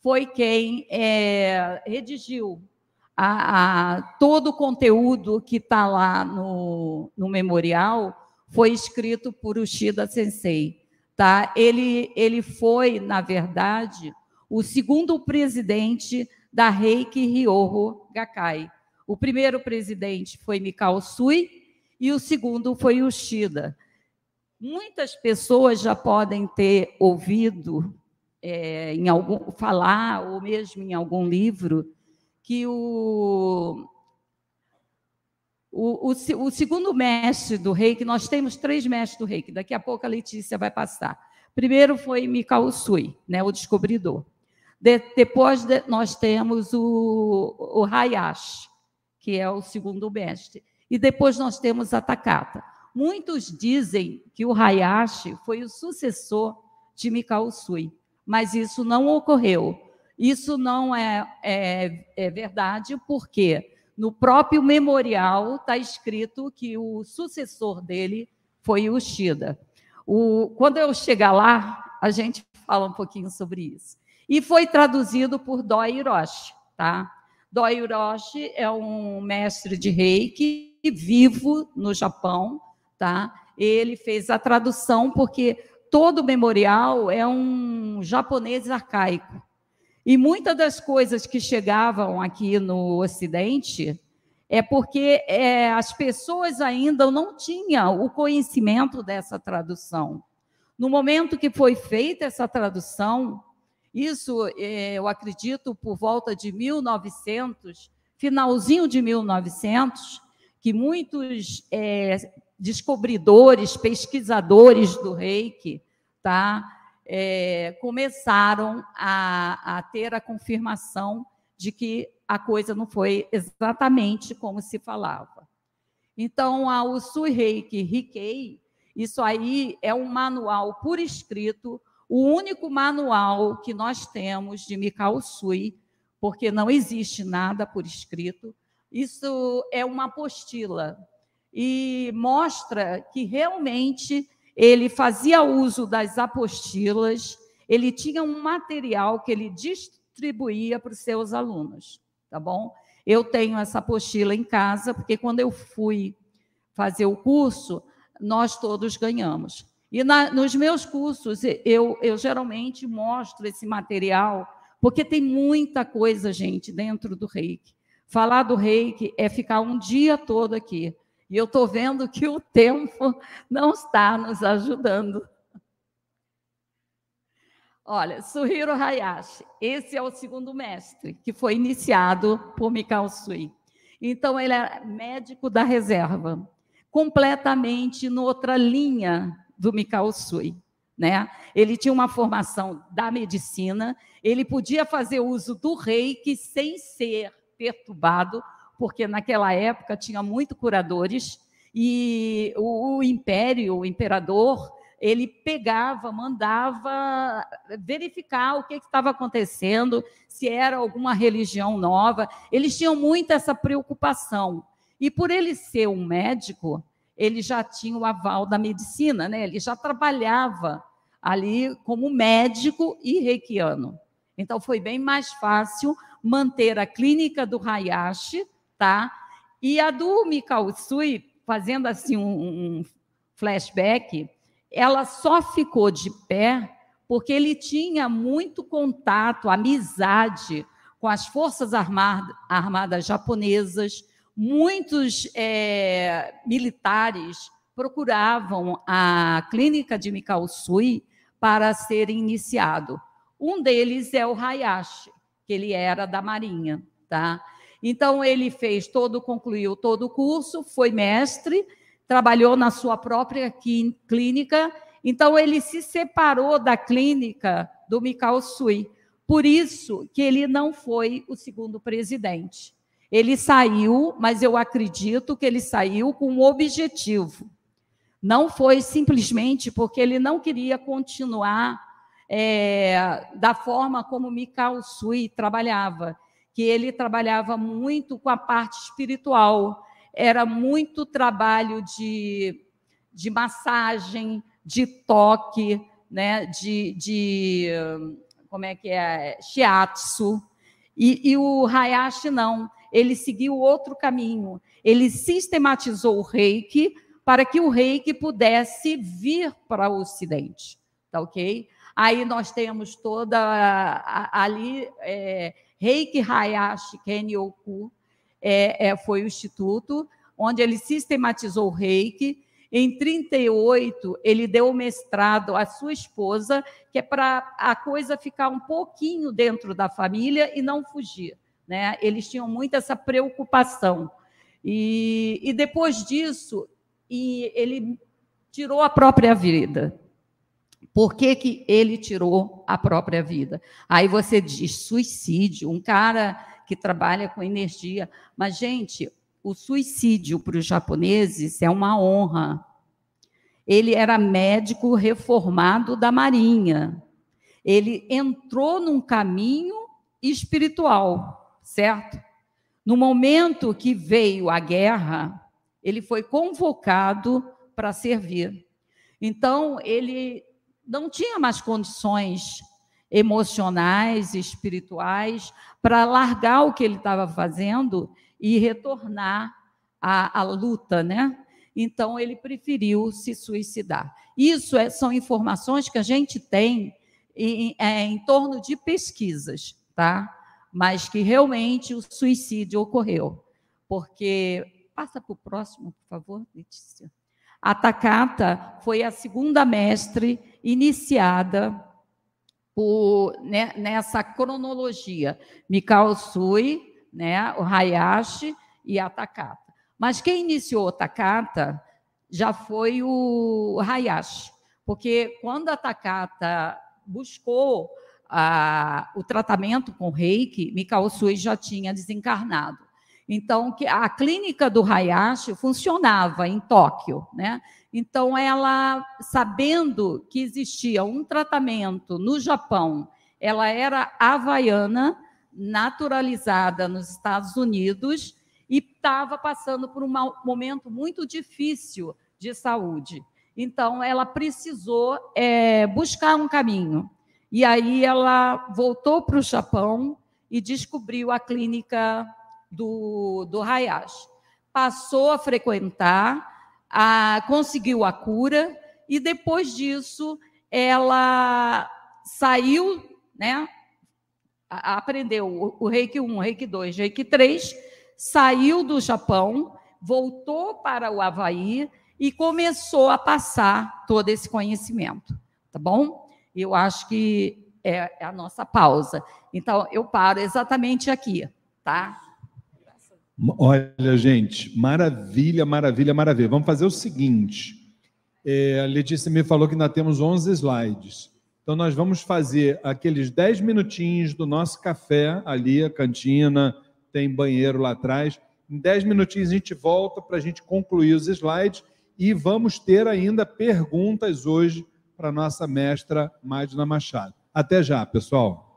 foi quem é, redigiu a, a, todo o conteúdo que está lá no, no memorial foi escrito por Ushida Sensei. Tá? Ele, ele foi, na verdade, o segundo presidente da Reiki Ryoho Gakkai. O primeiro presidente foi Mikao Sui e o segundo foi Ushida. Muitas pessoas já podem ter ouvido é, em algum falar ou mesmo em algum livro que o o, o, o, segundo mestre do reiki, nós temos três mestres do reiki, daqui a pouco a Letícia vai passar. Primeiro foi Mikao Sui, né, o descobridor. De, depois de, nós temos o, o Hayashi, que é o segundo mestre. E depois nós temos a Takata. Muitos dizem que o Hayashi foi o sucessor de Mikao Sui, mas isso não ocorreu. Isso não é, é, é verdade, porque no próprio memorial está escrito que o sucessor dele foi o Shida. Quando eu chegar lá, a gente fala um pouquinho sobre isso. E foi traduzido por Doi Hiroshi, tá? Doi Hiroshi é um mestre de reiki vivo no Japão, tá? Ele fez a tradução porque todo o memorial é um japonês arcaico. E muitas das coisas que chegavam aqui no Ocidente é porque é, as pessoas ainda não tinham o conhecimento dessa tradução. No momento que foi feita essa tradução, isso é, eu acredito por volta de 1900, finalzinho de 1900, que muitos é, descobridores, pesquisadores do reiki, tá, é, começaram a, a ter a confirmação de que a coisa não foi exatamente como se falava. Então, a Usui Reiki Rikei, isso aí é um manual por escrito, o único manual que nós temos de Mikao Sui, porque não existe nada por escrito. Isso é uma apostila e mostra que realmente ele fazia uso das apostilas, ele tinha um material que ele distribuía para os seus alunos tá bom? Eu tenho essa apostila em casa, porque quando eu fui fazer o curso, nós todos ganhamos. E na, nos meus cursos, eu, eu geralmente mostro esse material, porque tem muita coisa, gente, dentro do reiki. Falar do reiki é ficar um dia todo aqui. E eu estou vendo que o tempo não está nos ajudando. Olha, Suhiro Hayashi, esse é o segundo mestre, que foi iniciado por Mikao Sui. Então, ele é médico da reserva, completamente noutra linha do Mikao Sui. Né? Ele tinha uma formação da medicina, ele podia fazer uso do reiki sem ser perturbado, porque naquela época tinha muito curadores, e o, o império, o imperador, ele pegava, mandava verificar o que estava acontecendo, se era alguma religião nova. Eles tinham muito essa preocupação. E por ele ser um médico, ele já tinha o aval da medicina, né? ele já trabalhava ali como médico e reikiano. Então foi bem mais fácil manter a clínica do Hayashi, tá? E a do Mikao fazendo assim um, um flashback, ela só ficou de pé porque ele tinha muito contato, amizade com as forças armadas, armadas japonesas. Muitos é, militares procuravam a clínica de Mikao Sui para ser iniciado. Um deles é o Hayashi, que ele era da Marinha, tá? Então ele fez todo, concluiu todo o curso, foi mestre trabalhou na sua própria clínica, então ele se separou da clínica do Mikao Sui. Por isso que ele não foi o segundo presidente. Ele saiu, mas eu acredito que ele saiu com um objetivo. Não foi simplesmente porque ele não queria continuar é, da forma como Mikao Sui trabalhava, que ele trabalhava muito com a parte espiritual era muito trabalho de, de massagem, de toque, né, de, de como é que é, shiatsu. E, e o Hayashi não, ele seguiu outro caminho. Ele sistematizou o reiki para que o reiki pudesse vir para o Ocidente, tá ok? Aí nós temos toda ali é, Reiki Hayashi Kenyoku, é, é, foi o Instituto, onde ele sistematizou o reiki. Em 38, ele deu o mestrado à sua esposa, que é para a coisa ficar um pouquinho dentro da família e não fugir. Né? Eles tinham muito essa preocupação. E, e depois disso, e ele tirou a própria vida, Por que, que ele tirou a própria vida? Aí você diz suicídio, um cara que trabalha com energia. Mas, gente, o suicídio para os japoneses é uma honra. Ele era médico reformado da Marinha. Ele entrou num caminho espiritual, certo? No momento que veio a guerra, ele foi convocado para servir. Então, ele não tinha mais condições emocionais, espirituais, para largar o que ele estava fazendo e retornar à, à, luta, né? Então ele preferiu se suicidar. Isso é, são informações que a gente tem em, é, em torno de pesquisas, tá? Mas que realmente o suicídio ocorreu, porque passa para o próximo, por favor, Letícia. A Takata foi a segunda mestre iniciada por, né, nessa cronologia. Mikao Sui, né, o Hayashi e a Takata. Mas quem iniciou a Takata já foi o Hayashi, porque quando a Takata buscou a, o tratamento com reiki, Mikao Sui já tinha desencarnado. Então, a clínica do Hayashi funcionava em Tóquio, né? Então, ela, sabendo que existia um tratamento no Japão, ela era havaiana, naturalizada nos Estados Unidos e estava passando por um momento muito difícil de saúde. Então, ela precisou é, buscar um caminho. E aí ela voltou para o Japão e descobriu a clínica do, do Hayashi. Passou a frequentar, a, conseguiu a cura, e depois disso ela saiu, né? aprendeu o, o Reiki 1, Reiki 2, Reiki 3, saiu do Japão, voltou para o Havaí e começou a passar todo esse conhecimento, tá bom? Eu acho que é, é a nossa pausa. Então, eu paro exatamente aqui, tá? Olha, gente, maravilha, maravilha, maravilha. Vamos fazer o seguinte: é, a Letícia me falou que ainda temos 11 slides. Então, nós vamos fazer aqueles 10 minutinhos do nosso café ali, a cantina, tem banheiro lá atrás. Em 10 minutinhos a gente volta para a gente concluir os slides e vamos ter ainda perguntas hoje para nossa mestra Magna Machado. Até já, pessoal.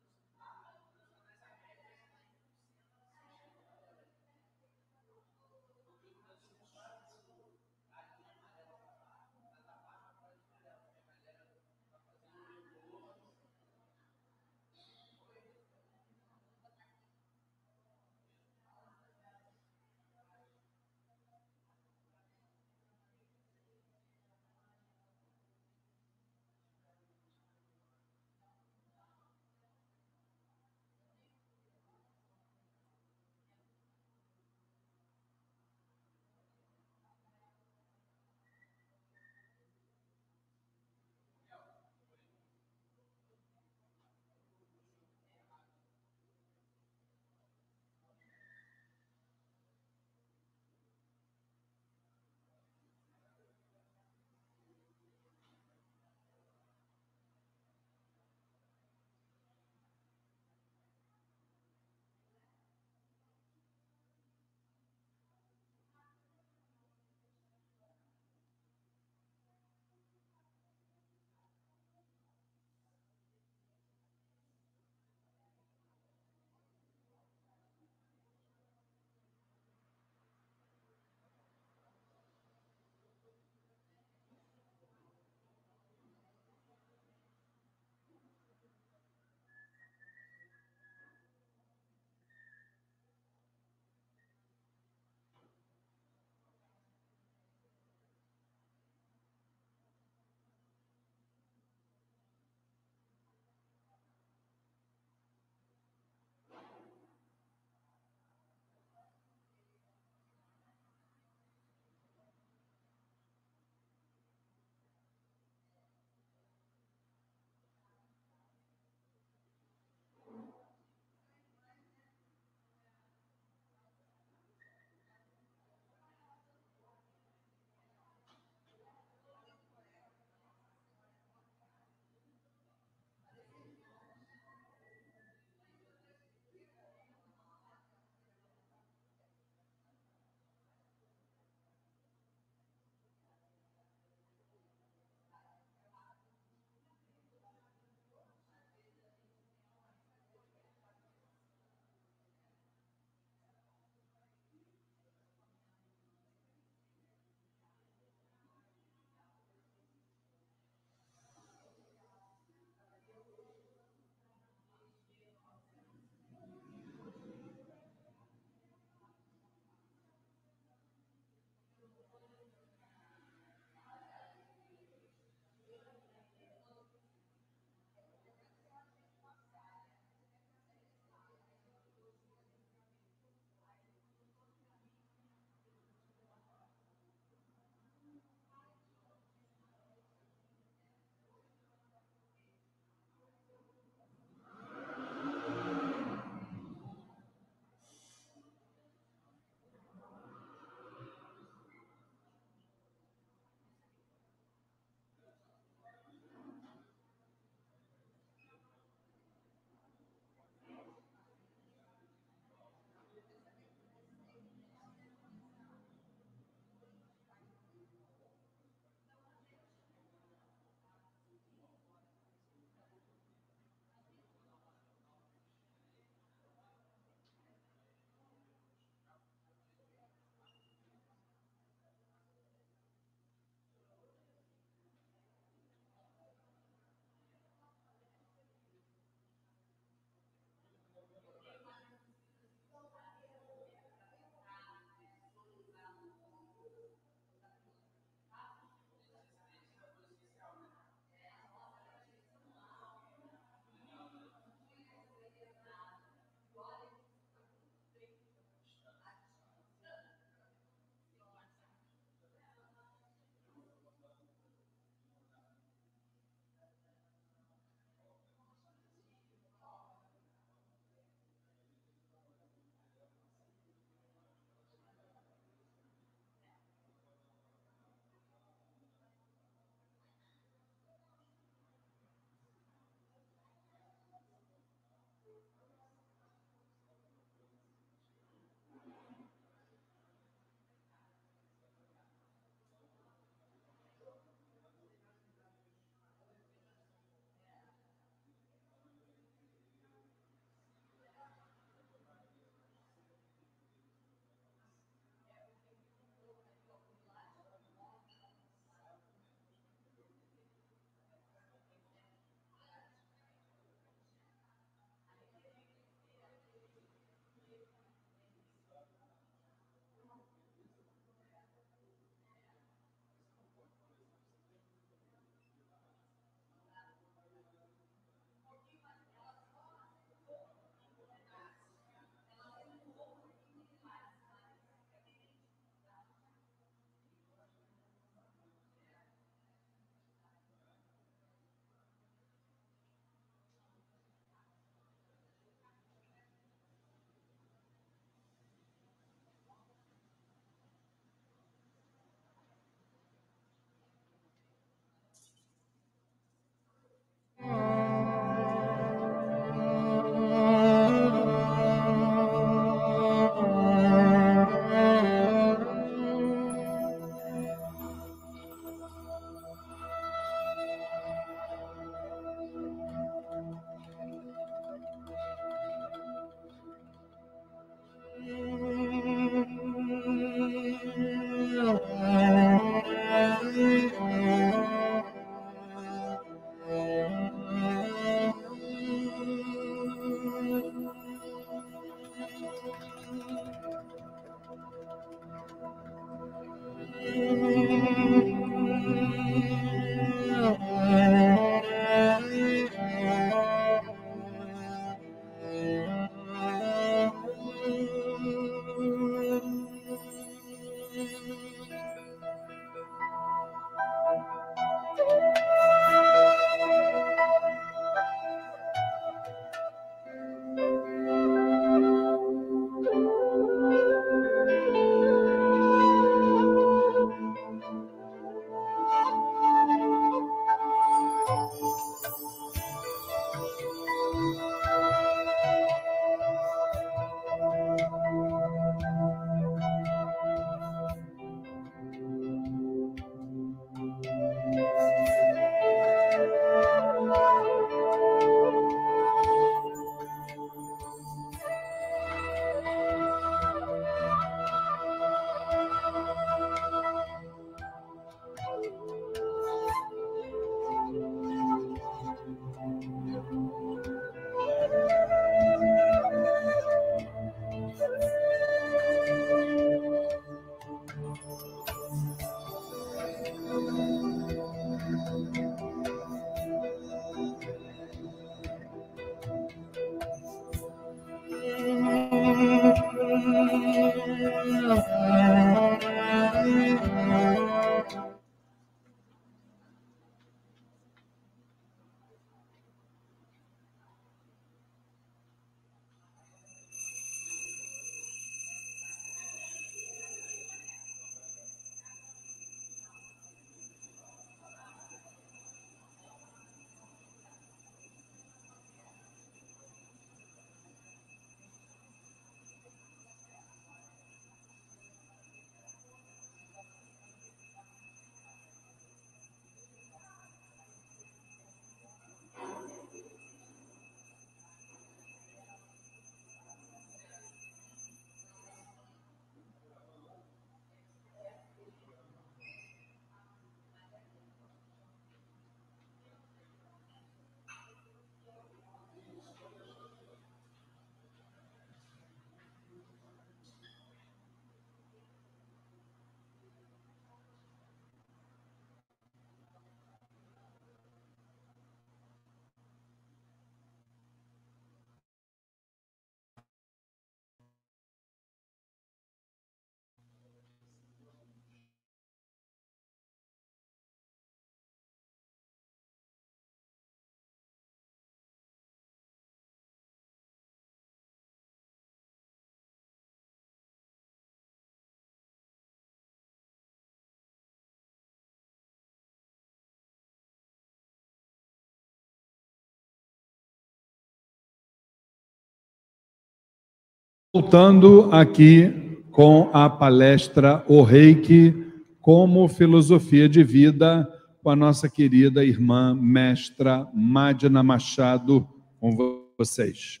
Voltando aqui com a palestra O Reiki como filosofia de vida com a nossa querida irmã mestra Madina Machado com vocês.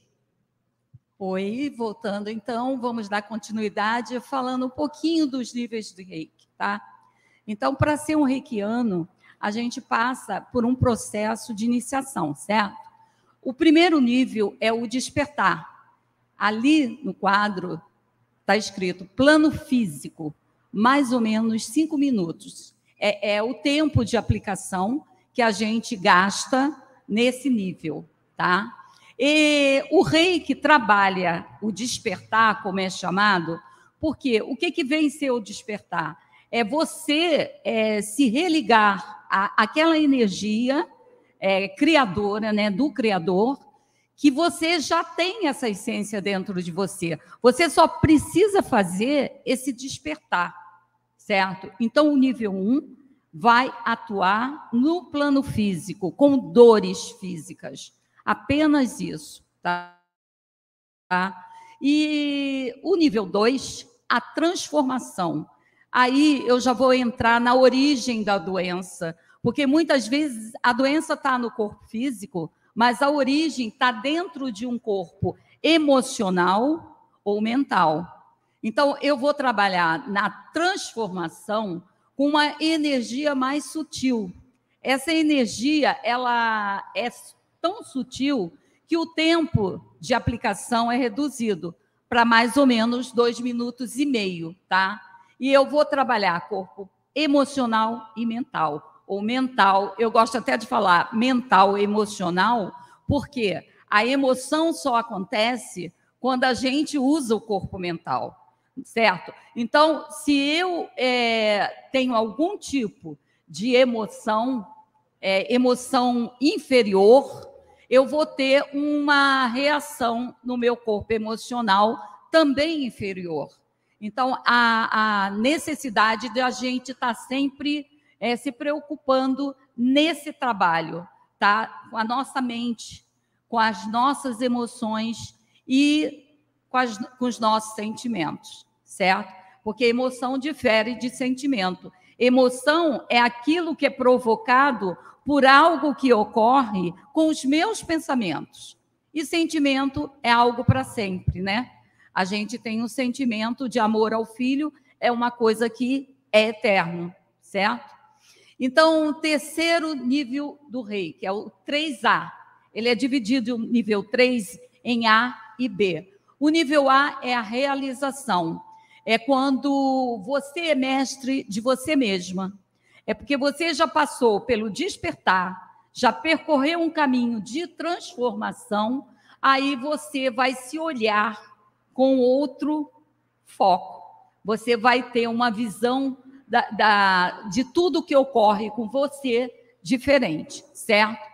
Oi, voltando então, vamos dar continuidade falando um pouquinho dos níveis do Reiki, tá? Então, para ser um reikiano, a gente passa por um processo de iniciação, certo? O primeiro nível é o despertar Ali no quadro está escrito plano físico, mais ou menos cinco minutos. É, é, o tempo de aplicação que a gente gasta nesse nível, tá? E o rei que trabalha o despertar, como é chamado, porque o que, que vem ser o despertar? É você é, se religar àquela energia é, criadora, né, do Criador, que você já tem essa essência dentro de você. Você só precisa fazer esse despertar, certo? Então, o nível 1 vai atuar no plano físico, com dores físicas. Apenas isso, tá? E o nível 2, a transformação. Aí eu já vou entrar na origem da doença, porque muitas vezes a doença está no corpo físico, mas a origem está dentro de um corpo emocional ou mental. Então, eu vou trabalhar na transformação com uma energia mais sutil. Essa energia, ela é tão sutil que o tempo de aplicação é reduzido para mais ou menos dois minutos e meio, tá? E eu vou trabalhar corpo emocional e mental ou mental, eu gosto até de falar mental emocional, porque a emoção só acontece quando a gente usa o corpo mental, certo? Então, se eu é, tenho algum tipo de emoção, é, emoção inferior, eu vou ter uma reação no meu corpo emocional também inferior. Então, a, a necessidade de a gente estar tá sempre é, se preocupando nesse trabalho, tá? Com a nossa mente, com as nossas emoções e com, as, com os nossos sentimentos, certo? Porque emoção difere de sentimento. Emoção é aquilo que é provocado por algo que ocorre com os meus pensamentos. E sentimento é algo para sempre, né? A gente tem um sentimento de amor ao filho, é uma coisa que é eterno, certo? Então, o terceiro nível do rei, que é o 3A, ele é dividido o nível 3 em A e B. O nível A é a realização. É quando você é mestre de você mesma. É porque você já passou pelo despertar, já percorreu um caminho de transformação, aí você vai se olhar com outro foco. Você vai ter uma visão da, da, de tudo que ocorre com você diferente, certo?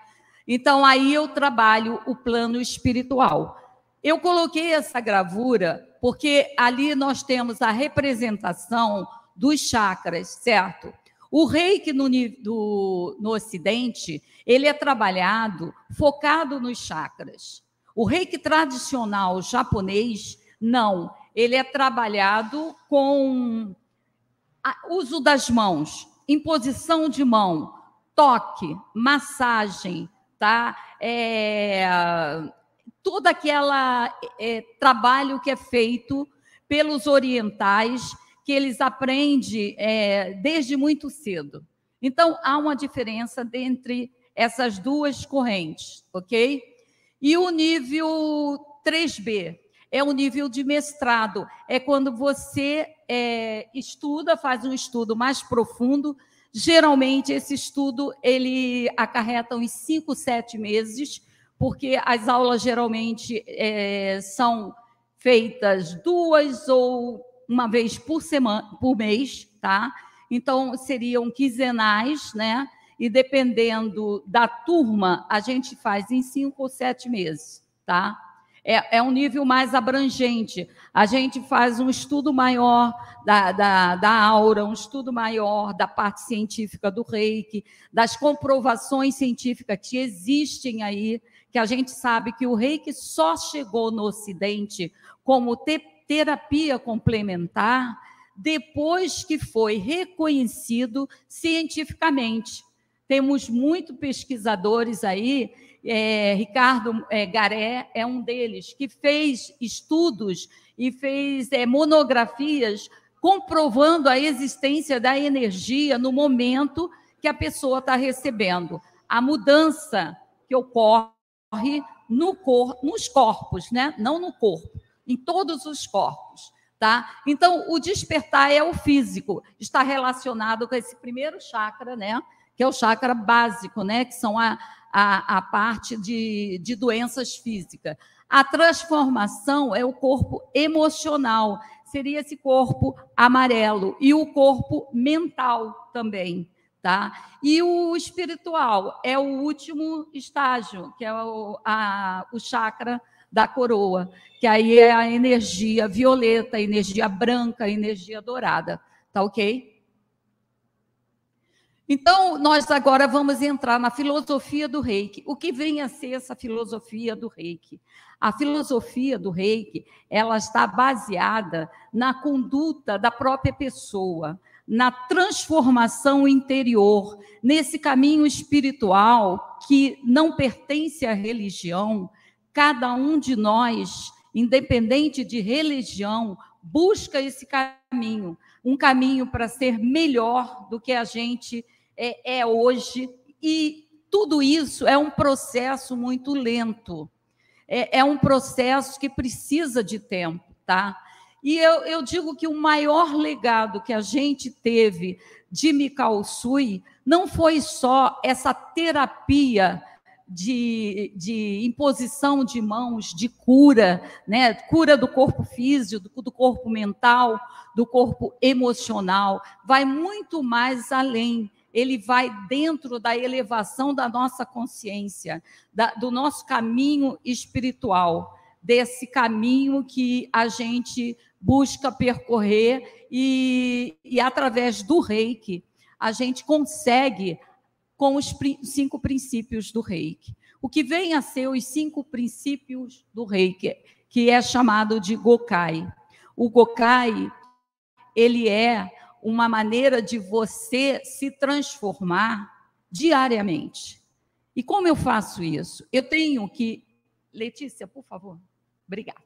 Então, aí eu trabalho o plano espiritual. Eu coloquei essa gravura porque ali nós temos a representação dos chakras, certo? O reiki no, do, no Ocidente, ele é trabalhado focado nos chakras. O reiki tradicional japonês, não. Ele é trabalhado com uso das mãos, imposição de mão, toque, massagem, tá? É, todo aquele é, trabalho que é feito pelos orientais, que eles aprendem é, desde muito cedo. Então, há uma diferença entre essas duas correntes, ok? E o nível 3B é o nível de mestrado, é quando você é, estuda, faz um estudo mais profundo. Geralmente, esse estudo ele acarreta uns 5, 7 meses, porque as aulas geralmente é, são feitas duas ou uma vez por semana, por mês, tá? Então seriam quinzenais, né? E dependendo da turma, a gente faz em cinco ou sete meses, tá? É, é um nível mais abrangente. A gente faz um estudo maior da, da, da aura, um estudo maior da parte científica do reiki, das comprovações científicas que existem aí, que a gente sabe que o reiki só chegou no Ocidente como te terapia complementar depois que foi reconhecido cientificamente. Temos muitos pesquisadores aí, é, Ricardo é, Garé é um deles, que fez estudos e fez é, monografias comprovando a existência da energia no momento que a pessoa está recebendo. A mudança que ocorre no cor, nos corpos, né? não no corpo em todos os corpos. Tá? Então, o despertar é o físico, está relacionado com esse primeiro chakra, né? que é o chakra básico, né? que são a, a, a parte de, de doenças físicas. A transformação é o corpo emocional, seria esse corpo amarelo, e o corpo mental também. Tá? E o espiritual é o último estágio, que é o, a, o chakra da coroa, que aí é a energia violeta, a energia branca, a energia dourada. Tá ok? Então, nós agora vamos entrar na filosofia do reiki. O que vem a ser essa filosofia do reiki? A filosofia do reiki, ela está baseada na conduta da própria pessoa, na transformação interior, nesse caminho espiritual que não pertence à religião, Cada um de nós, independente de religião, busca esse caminho, um caminho para ser melhor do que a gente é, é hoje. E tudo isso é um processo muito lento. É, é, um processo que precisa de tempo, tá? E eu, eu, digo que o maior legado que a gente teve de Mikao Sui não foi só essa terapia de, de imposição de mãos, de cura, né? cura do corpo físico, do, do corpo mental, do corpo emocional, vai muito mais além ele vai dentro da elevação da nossa consciência, da, do nosso caminho espiritual, desse caminho que a gente busca percorrer e, e através do reiki, a gente consegue com os cinco princípios do reiki. O que vem a ser os cinco princípios do reiki, que é chamado de Gokai. O Gokai, ele é uma maneira de você se transformar diariamente. E como eu faço isso? Eu tenho que. Letícia, por favor. Obrigada.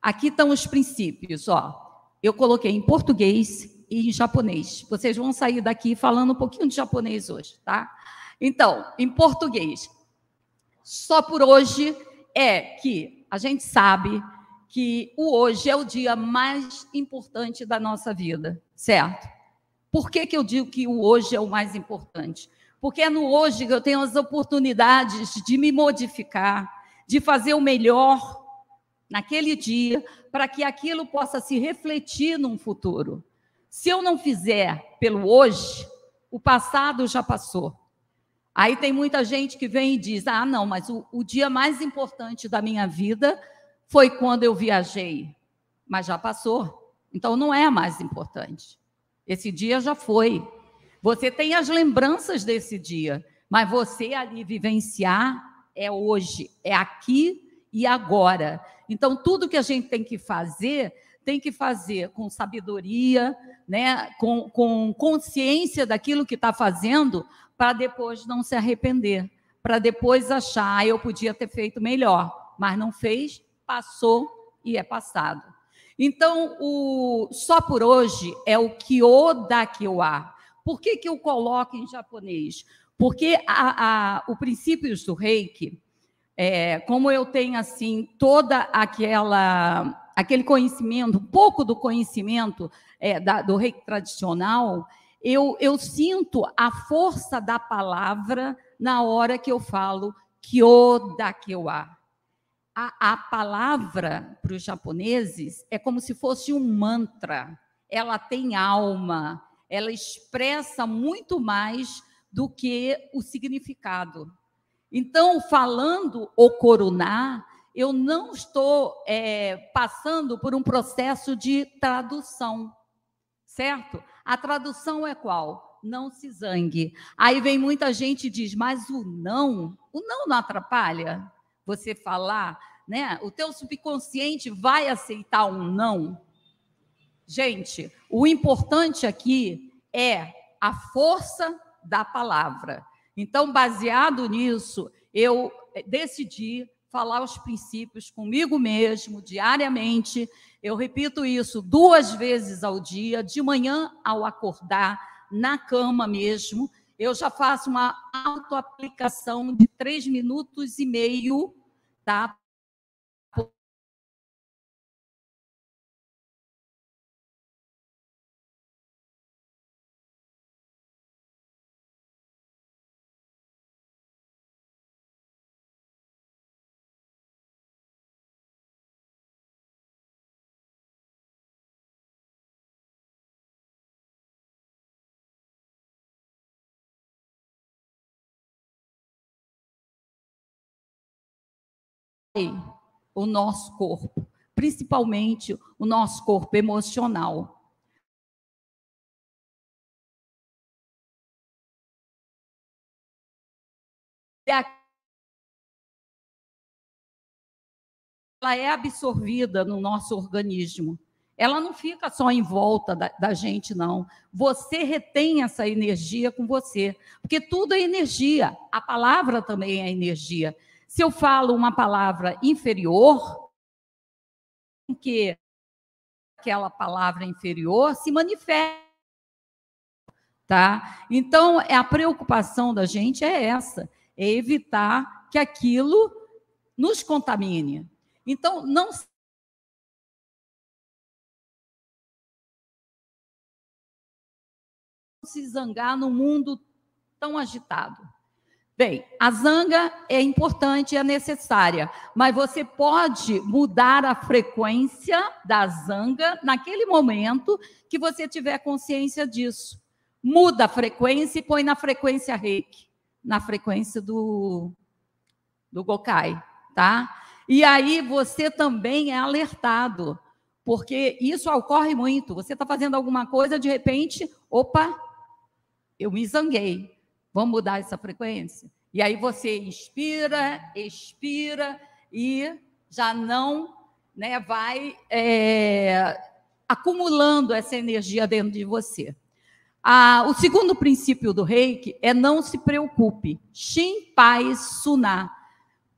Aqui estão os princípios, ó. Eu coloquei em português e em japonês. Vocês vão sair daqui falando um pouquinho de japonês hoje, tá? Então, em português, só por hoje é que a gente sabe que o hoje é o dia mais importante da nossa vida, certo? Por que, que eu digo que o hoje é o mais importante? Porque é no hoje que eu tenho as oportunidades de me modificar, de fazer o melhor naquele dia, para que aquilo possa se refletir num futuro. Se eu não fizer pelo hoje, o passado já passou. Aí tem muita gente que vem e diz: ah, não, mas o, o dia mais importante da minha vida foi quando eu viajei. Mas já passou. Então não é mais importante. Esse dia já foi. Você tem as lembranças desse dia, mas você ali vivenciar é hoje, é aqui e agora. Então, tudo que a gente tem que fazer, tem que fazer com sabedoria, né? com, com consciência daquilo que está fazendo, para depois não se arrepender, para depois achar, ah, eu podia ter feito melhor, mas não fez, passou e é passado. Então, o só por hoje é o Kyo da Kyoa. Por que, que eu coloco em japonês? Porque a, a, o princípios do reiki, é, como eu tenho assim toda aquela aquele conhecimento, pouco do conhecimento é, da, do reiki tradicional, eu, eu sinto a força da palavra na hora que eu falo Kyo da Kyoa. A, a palavra para os japoneses é como se fosse um mantra. Ela tem alma, ela expressa muito mais do que o significado. Então, falando o coronar, eu não estou é, passando por um processo de tradução, certo? A tradução é qual? Não se zangue. Aí vem muita gente e diz, mas o não, o não não atrapalha você falar, né? O teu subconsciente vai aceitar um não? Gente, o importante aqui é a força da palavra. Então, baseado nisso, eu decidi falar os princípios comigo mesmo, diariamente. Eu repito isso duas vezes ao dia, de manhã ao acordar, na cama mesmo. Eu já faço uma autoaplicação de três minutos e meio, tá? O nosso corpo, principalmente o nosso corpo emocional. Ela é absorvida no nosso organismo. Ela não fica só em volta da, da, gente, não. Você retém essa energia com você, porque tudo é energia. A palavra também é energia. Se eu falo uma palavra inferior, que aquela palavra inferior se manifesta. Tá? Então, é a preocupação da gente é essa, é evitar que aquilo nos contamine. Então, não se zangar num mundo tão agitado. Bem, a zanga é importante, é necessária, mas você pode mudar a frequência da zanga naquele momento que você tiver consciência disso. Muda a frequência e põe na frequência reiki, na frequência do, do Gokai, tá? E aí você também é alertado, porque isso ocorre muito. Você está fazendo alguma coisa, de repente, opa, eu me zanguei Vamos mudar essa frequência? E aí você inspira, expira e já não né, vai é, acumulando essa energia dentro de você. Ah, o segundo princípio do reiki é não se preocupe. Shinpai Suná.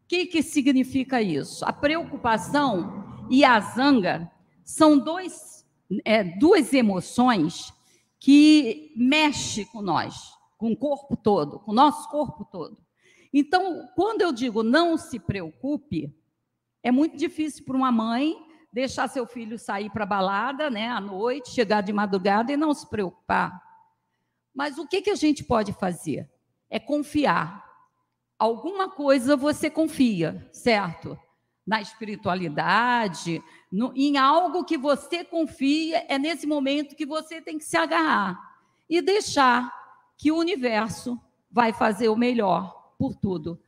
O que, que significa isso? A preocupação e a zanga são dois, é, duas emoções que mexem com nós com o corpo todo, com o nosso corpo todo. Então, quando eu digo não se preocupe, é muito difícil para uma mãe deixar seu filho sair para a balada, né, à noite, chegar de madrugada e não se preocupar. Mas o que, que a gente pode fazer? É confiar. Alguma coisa você confia, certo? na espiritualidade, no, em algo que você confia, é nesse momento que você tem que se agarrar e deixar que o universo vai fazer o melhor por tudo.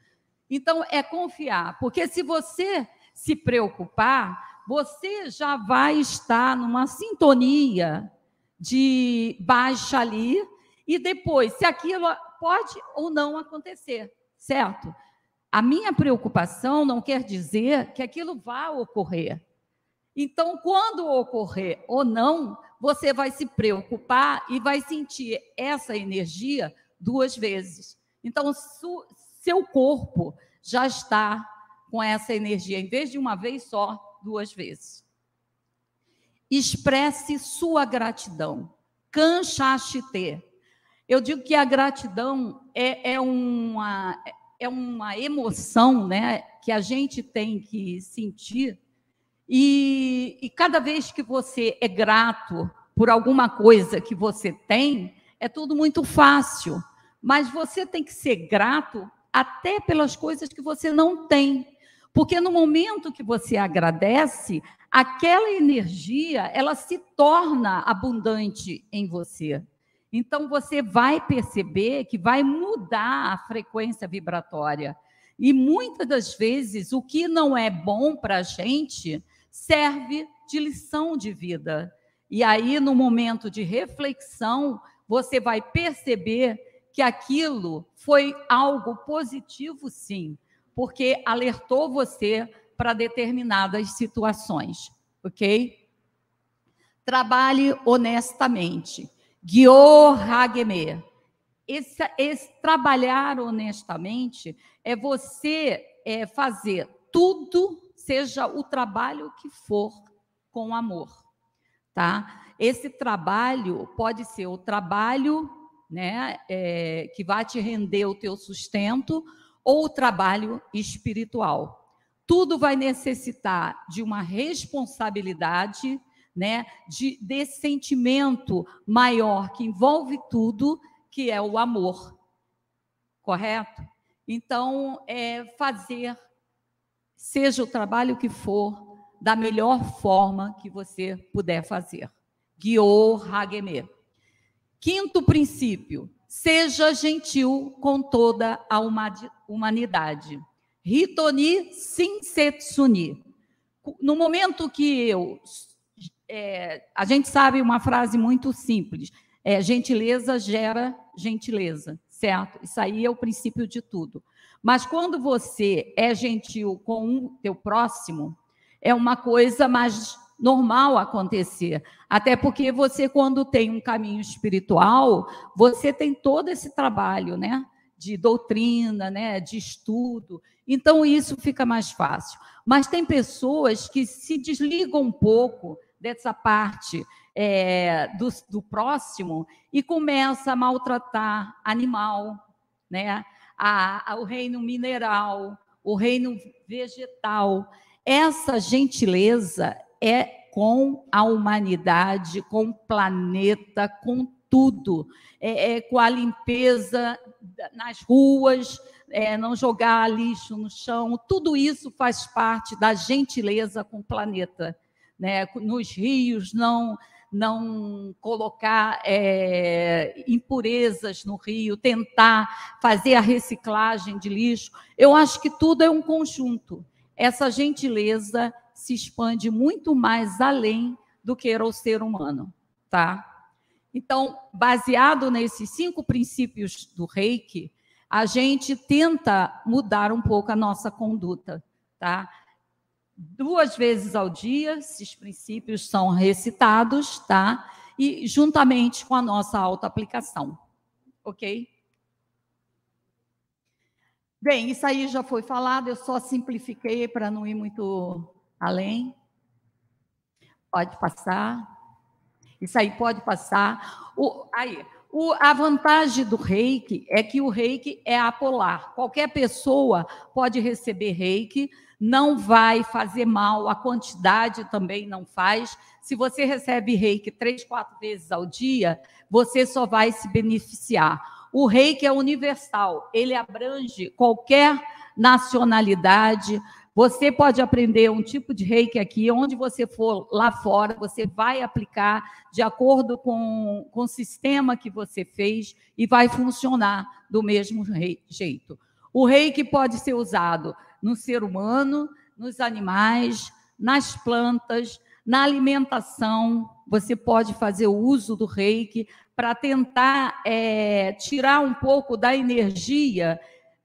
Então, é confiar, porque se você se preocupar, você já vai estar numa sintonia de baixa ali, e depois, se aquilo pode ou não acontecer, certo? A minha preocupação não quer dizer que aquilo vá ocorrer. Então, quando ocorrer ou não, você vai se preocupar e vai sentir essa energia duas vezes. Então, seu corpo já está com essa energia, em vez de uma vez só, duas vezes. Expresse sua gratidão. Kanchashite. Eu digo que a gratidão é, é, uma, é uma emoção né, que a gente tem que sentir. E, e cada vez que você é grato por alguma coisa que você tem, é tudo muito fácil. Mas você tem que ser grato até pelas coisas que você não tem. Porque no momento que você agradece, aquela energia, ela se torna abundante em você. Então você vai perceber que vai mudar a frequência vibratória. E muitas das vezes o que não é bom para a gente serve de lição de vida. E aí, no momento de reflexão, você vai perceber que aquilo foi algo positivo, sim, porque alertou você para determinadas situações, ok? Trabalhe honestamente. Gyo Hageme. Esse, esse, trabalhar honestamente é você é, fazer tudo, seja o trabalho que for, com amor, tá? Esse trabalho pode ser o trabalho né, é, que vai te render o teu sustento, ou o trabalho espiritual. Tudo vai necessitar de uma responsabilidade, né, de, desse sentimento maior que envolve tudo, que é o amor. Correto? Então, é fazer, seja o trabalho que for, da melhor forma que você puder fazer. Guiô Hageme. Quinto princípio: seja gentil com toda a humanidade. Hitoni Sinsetsuni. No momento que eu. É, a gente sabe uma frase muito simples: é, gentileza gera gentileza, certo? Isso aí é o princípio de tudo. Mas quando você é gentil com o teu próximo, é uma coisa mais normal acontecer. Até porque você, quando tem um caminho espiritual, você tem todo esse trabalho, né? De doutrina, né? De estudo. Então, isso fica mais fácil. Mas tem pessoas que se desligam um pouco dessa parte é, do, do próximo e começa a maltratar animal, né? A, a, o reino mineral, o reino vegetal. Essa gentileza é com a humanidade, com o planeta, com tudo, é, é com a limpeza nas ruas, é, não jogar lixo no chão, tudo isso faz parte da gentileza com o planeta. Né? Nos rios, não não colocar é, impurezas no rio, tentar fazer a reciclagem de lixo. Eu acho que tudo é um conjunto. Essa gentileza se expande muito mais além do que era o ser humano, tá? Então, baseado nesses cinco princípios do Reiki, a gente tenta mudar um pouco a nossa conduta, tá? Duas vezes ao dia, esses princípios são recitados, tá? E juntamente com a nossa auto-aplicação, ok? Bem, isso aí já foi falado, eu só simplifiquei para não ir muito Além? Pode passar. Isso aí pode passar. O, aí, o, a vantagem do reiki é que o reiki é apolar. Qualquer pessoa pode receber reiki, não vai fazer mal, a quantidade também não faz. Se você recebe reiki três, quatro vezes ao dia, você só vai se beneficiar. O reiki é universal, ele abrange qualquer nacionalidade, Você pode aprender um tipo de reiki aqui, onde você for lá fora, você vai aplicar de acordo com, com o sistema que você fez e vai funcionar do mesmo jeito. O reiki pode ser usado no ser humano, nos animais, nas plantas, na alimentação. Você pode fazer o uso do reiki para tentar é, tirar um pouco da energia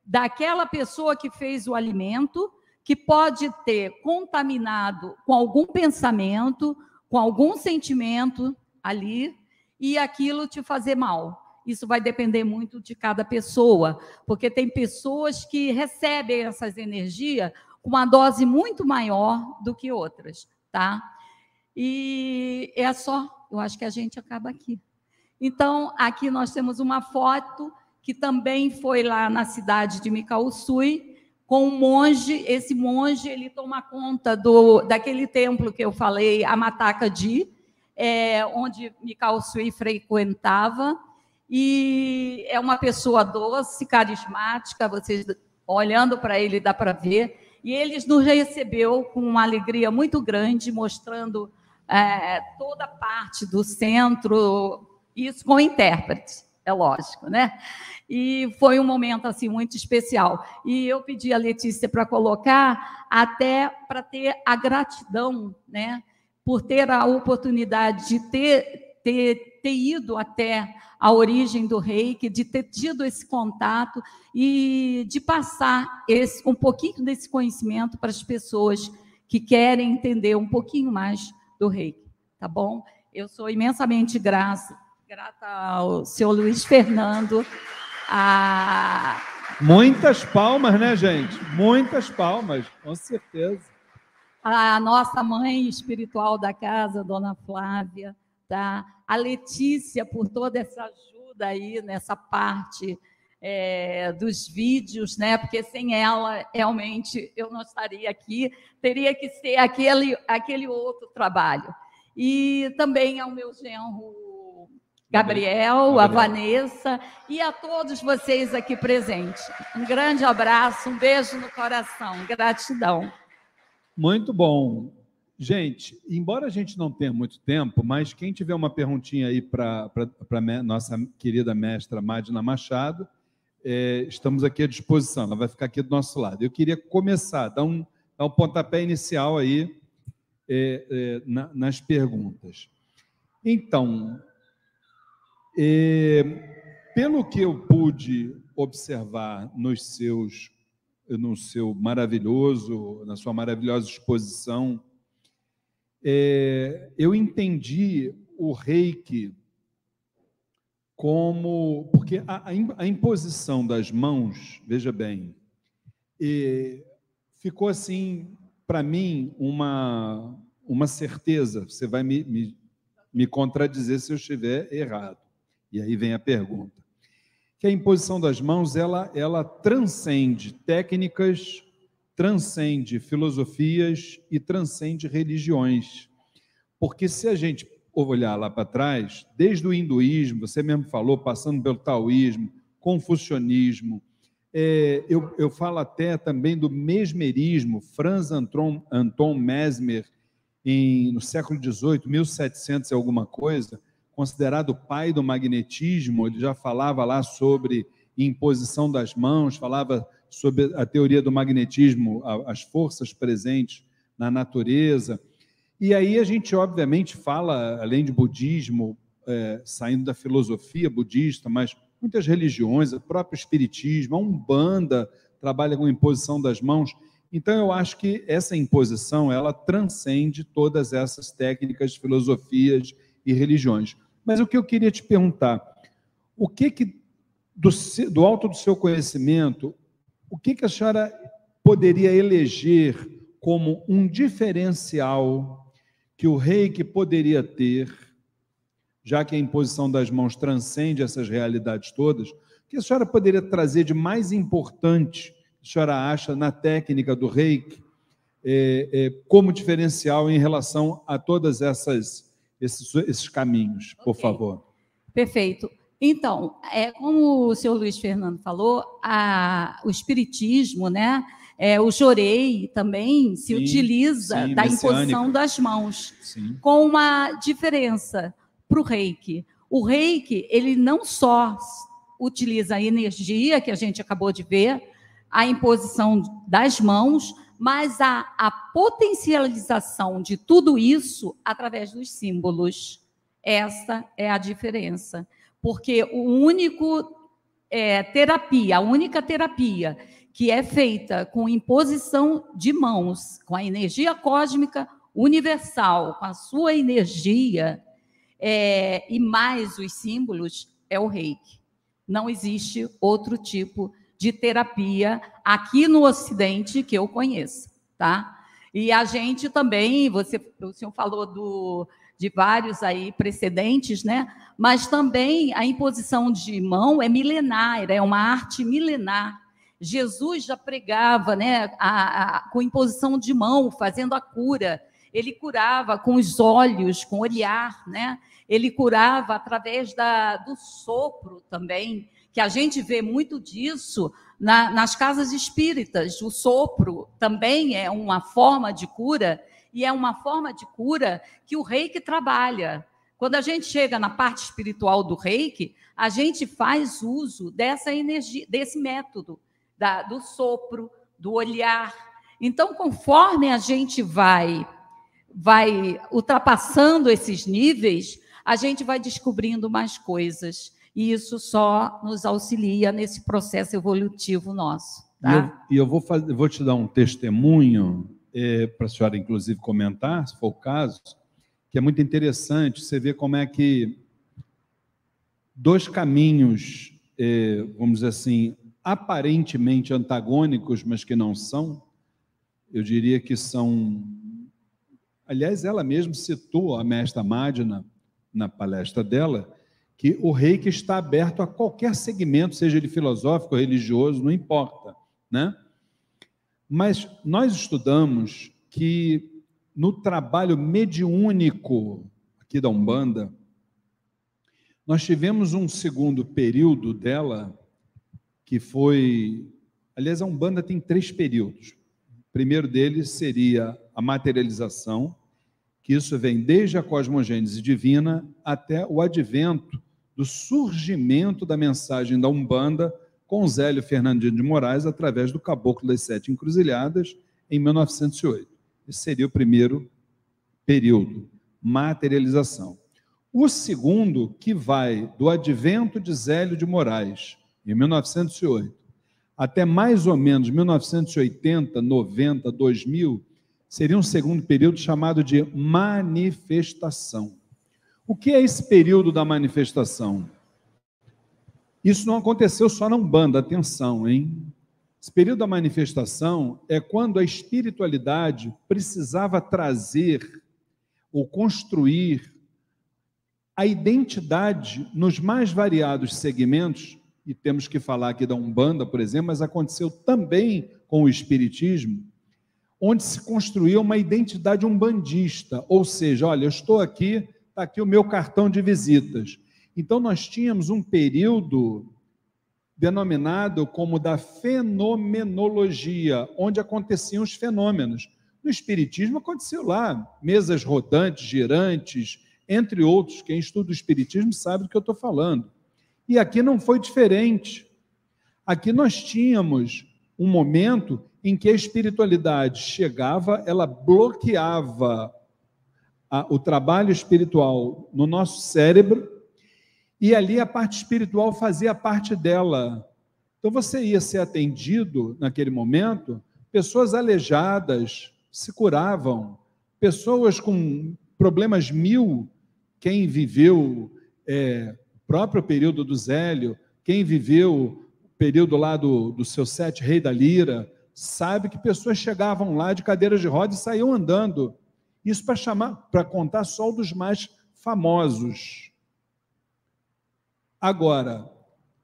daquela pessoa que fez o alimento que pode ter contaminado com algum pensamento, com algum sentimento ali, e aquilo te fazer mal. Isso vai depender muito de cada pessoa, porque tem pessoas que recebem essas energias com uma dose muito maior do que outras, tá? E é só, eu acho que a gente acaba aqui. Então, aqui nós temos uma foto que também foi lá na cidade de Micauçui, com um monge. Esse monge ele toma conta do, daquele templo que eu falei, a Mataca Di, é, onde Mikao Sui frequentava. E é uma pessoa doce, carismática, vocês olhando para ele dá para ver. E ele nos recebeu com uma alegria muito grande, mostrando é, toda a parte do centro, isso com intérprete, é lógico, né? e foi um momento assim muito especial. E eu pedi a Letícia para colocar até para ter a gratidão, né, por ter a oportunidade de ter, ter, ter ido até a origem do reiki, de ter tido esse contato e de passar esse, um pouquinho desse conhecimento para as pessoas que querem entender um pouquinho mais do reiki, tá bom? Eu sou imensamente grata, grata ao senhor Luiz Fernando a... Muitas palmas, né, gente? Muitas palmas, com certeza. A nossa mãe espiritual da casa, Dona Flávia, tá? A Letícia por toda essa ajuda aí nessa parte é, dos vídeos, né? Porque sem ela, realmente, eu não estaria aqui. Teria que ser aquele, aquele outro trabalho. E também ao meu genro Gabriel, a Vanessa e a todos vocês aqui presentes. Um grande abraço, um beijo no coração, gratidão. Muito bom. Gente, embora a gente não tenha muito tempo, mas quem tiver uma perguntinha aí para nossa querida mestra Madina Machado, é, estamos aqui à disposição, ela vai ficar aqui do nosso lado. Eu queria começar, dar um, dar um pontapé inicial aí é, é, na, nas perguntas. Então, e, pelo que eu pude observar nos seus, no seu maravilhoso, na sua maravilhosa exposição, é, eu entendi o reiki como. Porque a, a imposição das mãos, veja bem, ficou assim, para mim, uma, uma certeza. Você vai me, me, me contradizer se eu estiver errado. E aí vem a pergunta. Que a imposição das mãos, ela, ela transcende técnicas, transcende filosofias e transcende religiões. Porque se a gente olhar lá para trás, desde o hinduísmo, você mesmo falou, passando pelo taoísmo, confucionismo, é, eu, eu falo até também do mesmerismo, Franz Anton, Anton Mesmer, em, no século XVIII, 1700 e alguma coisa, considerado o pai do magnetismo, ele já falava lá sobre imposição das mãos, falava sobre a teoria do magnetismo, as forças presentes na natureza. E aí a gente, obviamente, fala, além de budismo, é, saindo da filosofia budista, mas muitas religiões, o próprio espiritismo, a Umbanda trabalha com imposição das mãos. Então, eu acho que essa imposição, ela transcende todas essas técnicas, filosofias e religiões. Mas o que eu queria te perguntar, o que que do, do alto do seu conhecimento, o que que a senhora poderia eleger como um diferencial que o rei que poderia ter, já que a imposição das mãos transcende essas realidades todas, o que a senhora poderia trazer de mais importante, a senhora acha, na técnica do reiki, é, é, como diferencial em relação a todas essas esses, esses caminhos, por okay. favor. Perfeito. Então, é, como o senhor Luiz Fernando falou, a, o espiritismo, né, É, o jorei também se sim, utiliza sim, da imposição das mãos, sim. com uma diferença para o reiki. O reiki, ele não só utiliza a energia que a gente acabou de ver, a imposição das mãos, mas a, a potencialização de tudo isso através dos símbolos. Essa é a diferença. Porque o único é, terapia, a única terapia que é feita com imposição de mãos, com a energia cósmica universal, com a sua energia, é, e mais os símbolos, é o reiki. Não existe outro tipo de terapia aqui no Ocidente que eu conheça, tá? E a gente também, você, o senhor falou do, de vários aí precedentes, né? Mas também a imposição de mão é milenar, é uma arte milenar. Jesus já pregava, né, a, a, com imposição de mão, fazendo a cura. Ele curava com os olhos, com o olhar, né? ele curava através da, do sopro também, que a gente vê muito disso na, nas casas espíritas. O sopro também é uma forma de cura, e é uma forma de cura que o reiki trabalha. Quando a gente chega na parte espiritual do reiki, a gente faz uso dessa energia, desse método, da, do sopro, do olhar. Então, conforme a gente vai vai ultrapassando esses níveis, a gente vai descobrindo mais coisas. E isso só nos auxilia nesse processo evolutivo nosso. Tá? E eu, eu vou, fazer, vou te dar um testemunho, é, para a senhora, inclusive, comentar, se for o caso, que é muito interessante. Você vê como é que dois caminhos, é, vamos dizer assim, aparentemente antagônicos, mas que não são, eu diria que são. Aliás, ela mesma citou a mestra Madina na palestra dela, que o reiki está aberto a qualquer segmento, seja ele filosófico, religioso, não importa, né? Mas nós estudamos que no trabalho mediúnico aqui da Umbanda, nós tivemos um segundo período dela que foi, aliás, a Umbanda tem três períodos. O primeiro deles seria a materialização, que isso vem desde a cosmogênese divina até o advento do surgimento da mensagem da Umbanda com Zélio Fernandinho de Moraes através do Caboclo das Sete Encruzilhadas em 1908. Esse seria o primeiro período, materialização. O segundo, que vai do advento de Zélio de Moraes, em 1908, até mais ou menos 1980, 90, 2000, seria um segundo período chamado de manifestação. O que é esse período da manifestação? Isso não aconteceu só na Umbanda, atenção, hein? Esse período da manifestação é quando a espiritualidade precisava trazer ou construir a identidade nos mais variados segmentos, e temos que falar aqui da Umbanda, por exemplo, mas aconteceu também com o Espiritismo, onde se construía uma identidade umbandista, ou seja, olha, eu estou aqui, está aqui o meu cartão de visitas. Então, nós tínhamos um período denominado como da fenomenologia, onde aconteciam os fenômenos. No Espiritismo aconteceu lá, mesas rodantes, girantes, entre outros. Quem estuda o Espiritismo sabe do que eu estou falando. E aqui não foi diferente. Aqui nós tínhamos um momento em que a espiritualidade chegava, ela bloqueava a, o trabalho espiritual no nosso cérebro, e ali a parte espiritual fazia parte dela. Então você ia ser atendido naquele momento, pessoas aleijadas se curavam, pessoas com problemas mil, quem viveu é, o próprio período do Zélio, quem viveu o período lá do, do seu sete rei da lira, sabe que pessoas chegavam lá de cadeiras de rodas e saíam andando. Isso para chamar, para contar só dos mais famosos. Agora,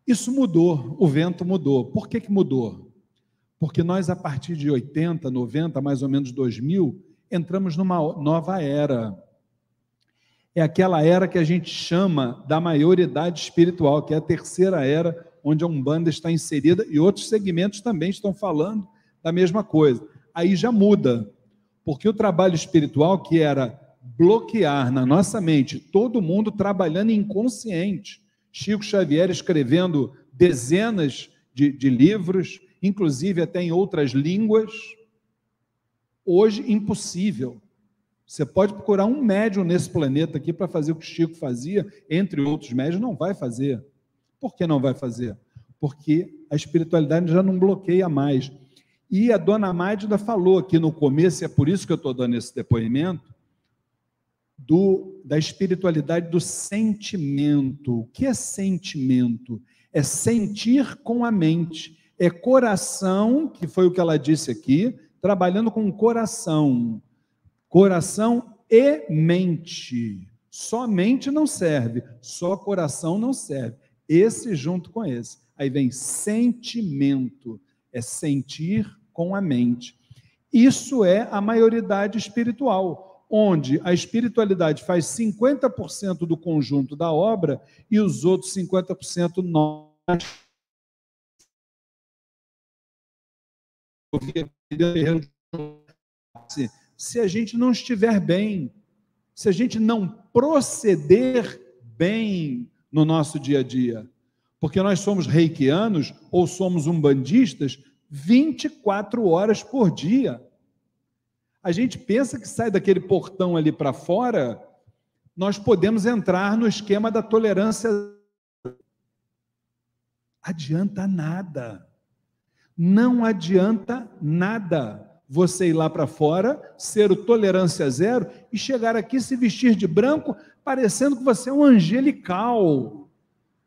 isso mudou, o vento mudou. Por que, que mudou? Porque nós, a partir de 80, 90, mais ou menos 2000, entramos numa nova era. É aquela era que a gente chama da maioridade espiritual, que é a terceira era, onde a Umbanda está inserida, e outros segmentos também estão falando da mesma coisa. Aí já muda, porque o trabalho espiritual, que era bloquear na nossa mente todo mundo trabalhando inconsciente, Chico Xavier escrevendo dezenas de, de livros, inclusive até em outras línguas, hoje impossível. Você pode procurar um médium nesse planeta aqui para fazer o que Chico fazia, entre outros médios, não vai fazer. Por que não vai fazer? Porque a espiritualidade já não bloqueia mais. E a dona Mágida falou aqui no começo, e é por isso que eu estou dando esse depoimento, do, da espiritualidade do sentimento. O que é sentimento? É sentir com a mente. É coração, que foi o que ela disse aqui, trabalhando com coração. Coração e mente. Só mente não serve, só coração não serve. Esse junto com esse. Aí vem sentimento, é sentir com a mente. Isso é a maioridade espiritual, onde a espiritualidade faz 50% do conjunto da obra e os outros 50% nós se a gente não estiver bem, se a gente não proceder bem no nosso dia a dia. Porque nós somos reikianos ou somos umbandistas 24 horas por dia. A gente pensa que sai daquele portão ali para fora, nós podemos entrar no esquema da tolerância. Adianta nada. Não adianta nada você ir lá para fora, ser o tolerância zero e chegar aqui se vestir de branco, parecendo que você é um angelical.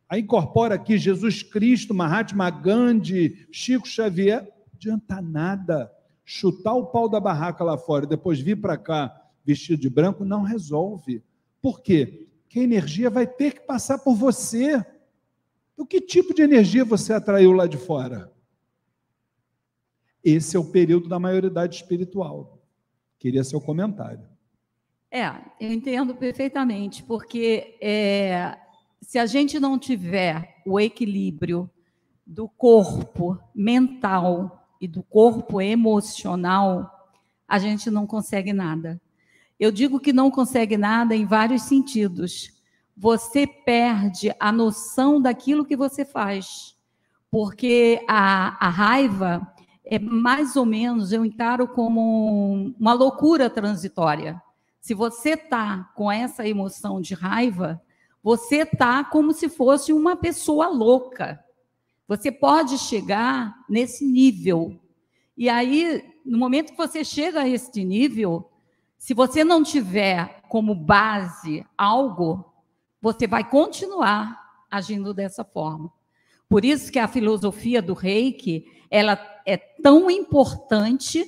Aí incorpora aqui Jesus Cristo, Mahatma Gandhi, Chico Xavier, adianta nada. Chutar o pau da barraca lá fora e depois vir para cá vestido de branco não resolve. Por quê? Porque a energia vai ter que passar por você. O que tipo de energia você atraiu lá de fora? Esse é o período da maioridade espiritual. Queria seu comentário. É, eu entendo perfeitamente, porque é, se a gente não tiver o equilíbrio do corpo mental e do corpo emocional, a gente não consegue nada. Eu digo que não consegue nada em vários sentidos. Você perde a noção daquilo que você faz, porque a, a raiva é mais ou menos, eu encaro como uma loucura transitória. Se você está com essa emoção de raiva, você está como se fosse uma pessoa louca. Você pode chegar nesse nível. E aí, no momento que você chega a este nível, se você não tiver como base algo, você vai continuar agindo dessa forma. Por isso que a filosofia do Reiki, ela é tão importante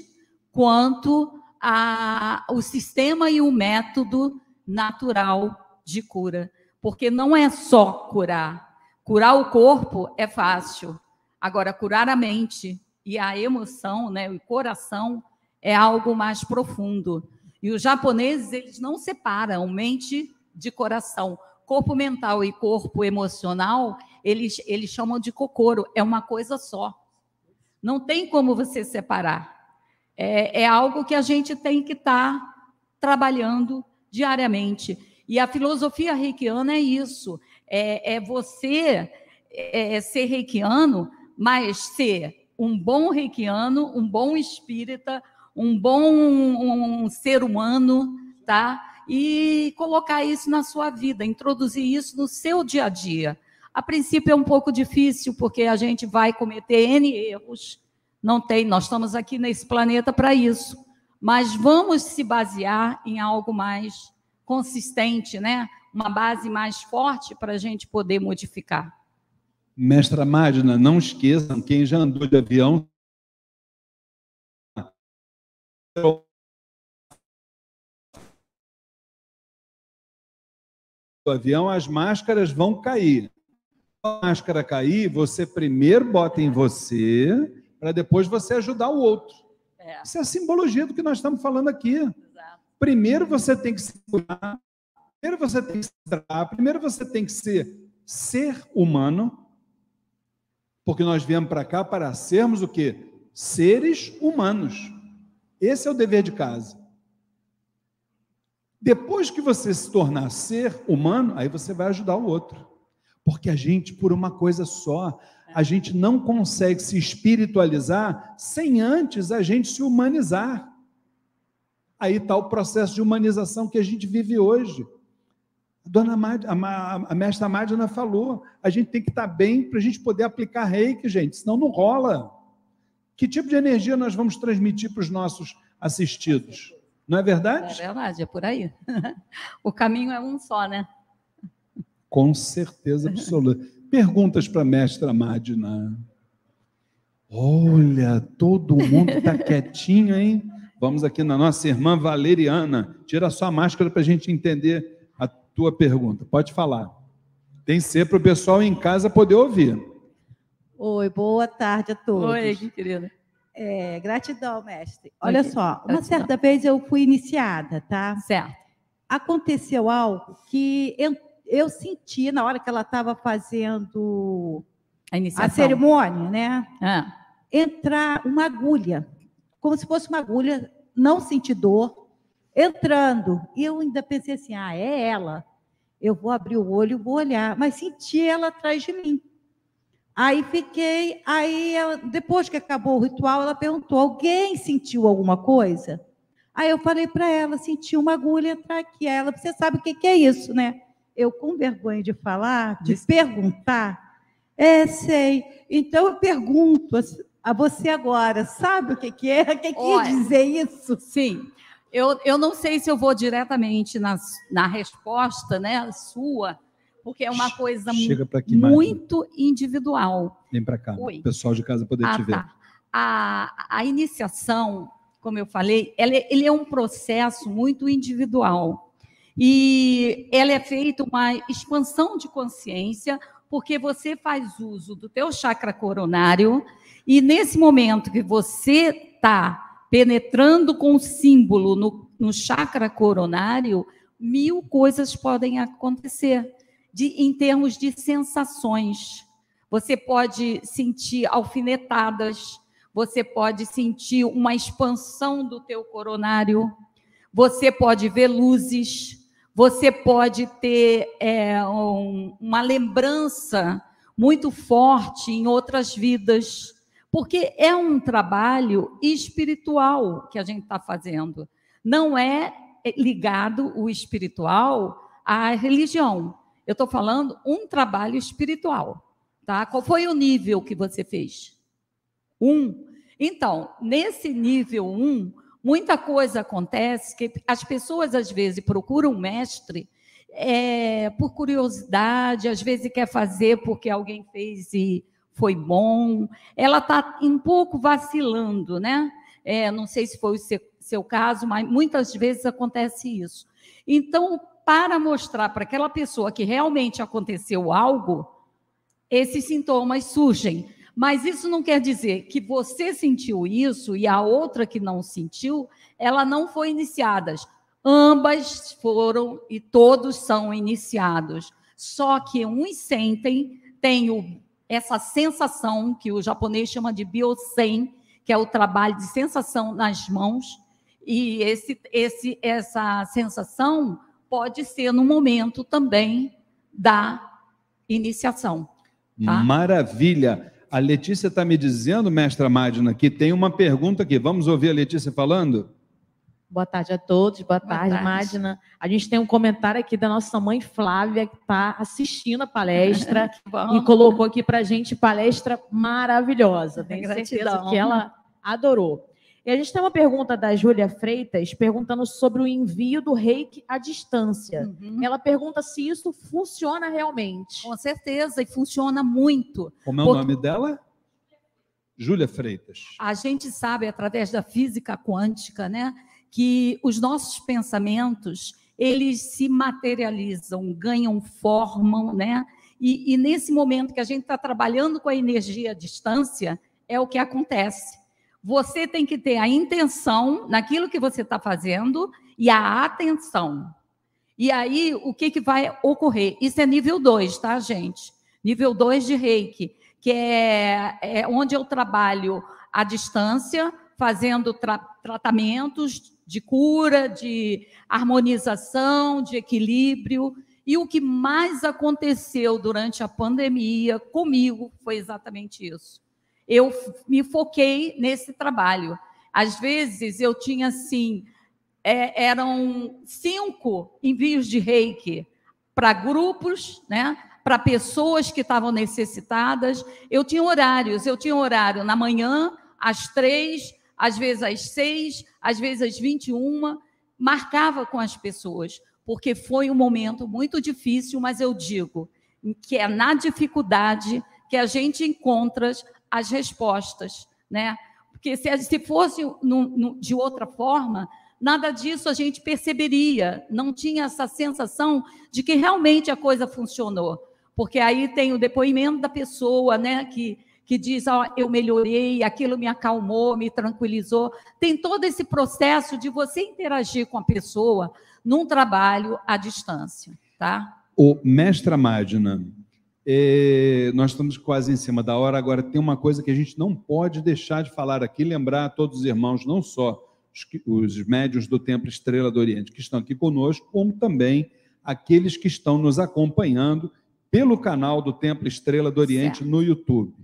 quanto a, o sistema e o método natural de cura. Porque não é só curar. Curar o corpo é fácil. Agora, curar a mente e a emoção, né, o coração, é algo mais profundo. E os japoneses, eles não separam mente de coração. Corpo mental e corpo emocional, eles, eles chamam de cocoro, é uma coisa só. Não tem como você separar. É, é algo que a gente tem que estar tá trabalhando diariamente. E a filosofia reikiana é isso: é, é você é, é ser reikiano, mas ser um bom reikiano, um bom espírita, um bom um, ser humano, tá? E colocar isso na sua vida, introduzir isso no seu dia a dia. A princípio é um pouco difícil, porque a gente vai cometer N erros. Não tem, nós estamos aqui nesse planeta para isso. Mas vamos se basear em algo mais consistente, né? Uma base mais forte para a gente poder modificar. Mestra Magna, não esqueçam, quem já andou de avião. O avião, as máscaras vão cair a máscara cair, você primeiro bota em você, para depois você ajudar o outro. É. Isso é a simbologia do que nós estamos falando aqui. Exato. Primeiro você tem que se curar, primeiro você tem que primeiro você tem que ser ser humano, porque nós viemos para cá para sermos o quê? seres humanos. Esse é o dever de casa. Depois que você se tornar ser humano, aí você vai ajudar o outro. Porque a gente, por uma coisa só, a gente não consegue se espiritualizar sem antes a gente se humanizar. Aí está o processo de humanização que a gente vive hoje. Dona Mad, a, a mestra Madina falou, a gente tem que estar tá bem para a gente poder aplicar reiki, gente, senão não rola. Que tipo de energia nós vamos transmitir para os nossos assistidos? Não é verdade? É verdade, é por aí. o caminho é um só, né? Com certeza absoluta. Perguntas para a mestra Madina. Olha, todo mundo está quietinho, hein? Vamos aqui na nossa irmã Valeriana. Tira a sua máscara para a gente entender tua pergunta. Pode falar. Tem que ser para o pessoal em casa poder ouvir. Oi, boa tarde a todos. Oi, querida. É, gratidão, mestre. Olha só, uma certa vez eu fui iniciada, tá? Certo. Aconteceu algo que eu, eu senti na hora que ela estava fazendo a, a, cerimônia, né? Ah. Entrar uma agulha, como se fosse uma agulha, não senti dor, entrando. E eu ainda pensei assim: ah, é ela. Eu vou abrir o olho, vou olhar. Mas senti ela atrás de mim. Aí fiquei, aí depois que acabou o ritual, ela perguntou: alguém sentiu alguma coisa? Aí eu falei para ela: senti uma agulha entrar aqui. Aí ela, você sabe o que, que é isso, né? Eu, com vergonha de falar, de perguntar, é, sei. Então eu pergunto a você agora: sabe o que, que é? O que quer dizer isso? Sim. Eu, eu não sei se eu vou diretamente na, na resposta né, sua, porque é uma coisa aqui, muito mais. individual. Vem para cá, o pessoal de casa poder ah, te ver. Tá. A, a iniciação, como eu falei, ela, é, ele é um processo muito individual. E ela é feita uma expansão de consciência, porque você faz uso do teu chakra coronário, e nesse momento que você está penetrando com o símbolo no, no chakra coronário, mil coisas podem acontecer de, em termos de sensações. Você pode sentir alfinetadas, você pode sentir uma expansão do teu coronário, você pode ver luzes, você pode ter é, um, uma lembrança muito forte em outras vidas. Porque é um trabalho espiritual que a gente está fazendo. Não é ligado o espiritual à religião. Eu estou falando um trabalho espiritual. Tá? Qual foi o nível que você fez? Um. Então, nesse nível um, muita coisa acontece que as pessoas às vezes procuram um mestre é, por curiosidade, às vezes quer fazer porque alguém fez e foi bom. Ela está um pouco vacilando, né? É, não sei se foi o seu, seu caso, mas muitas vezes acontece isso. Então, para mostrar para aquela pessoa que realmente aconteceu algo, esses sintomas surgem. Mas isso não quer dizer que você sentiu isso e a outra que não sentiu, ela não foi iniciada. Ambas foram e todos são iniciados. Só que uns sentem, tem o essa sensação que o japonês chama de biosen, que é o trabalho de sensação nas mãos, e esse, esse, essa sensação pode ser no momento também da iniciação. Tá? Maravilha! A Letícia está me dizendo, mestra Madina, que tem uma pergunta aqui. Vamos ouvir a Letícia falando? Boa tarde a todos, boa, boa tarde, tarde, Magna. A gente tem um comentário aqui da nossa mãe Flávia, que está assistindo a palestra e colocou aqui para a gente palestra maravilhosa. Tenho certeza que ela adorou. E a gente tem uma pergunta da Júlia Freitas perguntando sobre o envio do reiki à distância. Uhum. Ela pergunta se isso funciona realmente. Com certeza, e funciona muito. Como é o nome dela? Júlia Freitas. A gente sabe, através da física quântica, né? Que os nossos pensamentos eles se materializam, ganham forma, né? E, e nesse momento que a gente está trabalhando com a energia à distância, é o que acontece. Você tem que ter a intenção naquilo que você está fazendo e a atenção. E aí, o que, que vai ocorrer? Isso é nível 2, tá, gente? Nível 2 de reiki, que é, é onde eu trabalho à distância, fazendo tra tratamentos de cura, de harmonização, de equilíbrio. E o que mais aconteceu durante a pandemia comigo foi exatamente isso. Eu me foquei nesse trabalho. Às vezes eu tinha assim, é, eram cinco envios de reiki para grupos, né? para pessoas que estavam necessitadas. Eu tinha horários, eu tinha horário na manhã, às três, às vezes às seis, às vezes às 21, marcava com as pessoas, porque foi um momento muito difícil, mas eu digo que é na dificuldade que a gente encontra as respostas, né? Porque se, se fosse de outra forma, nada disso a gente perceberia, não tinha essa sensação de que realmente a coisa funcionou. Porque aí tem o depoimento da pessoa, né, que que diz, ó, oh, eu melhorei, aquilo me acalmou, me tranquilizou. Tem todo esse processo de você interagir com a pessoa num trabalho à distância, tá? O mestra Magna, é, nós estamos quase em cima da hora. Agora, tem uma coisa que a gente não pode deixar de falar aqui, lembrar a todos os irmãos, não só os, os médios do Templo Estrela do Oriente que estão aqui conosco, como também aqueles que estão nos acompanhando pelo canal do Templo Estrela do Oriente certo. no YouTube.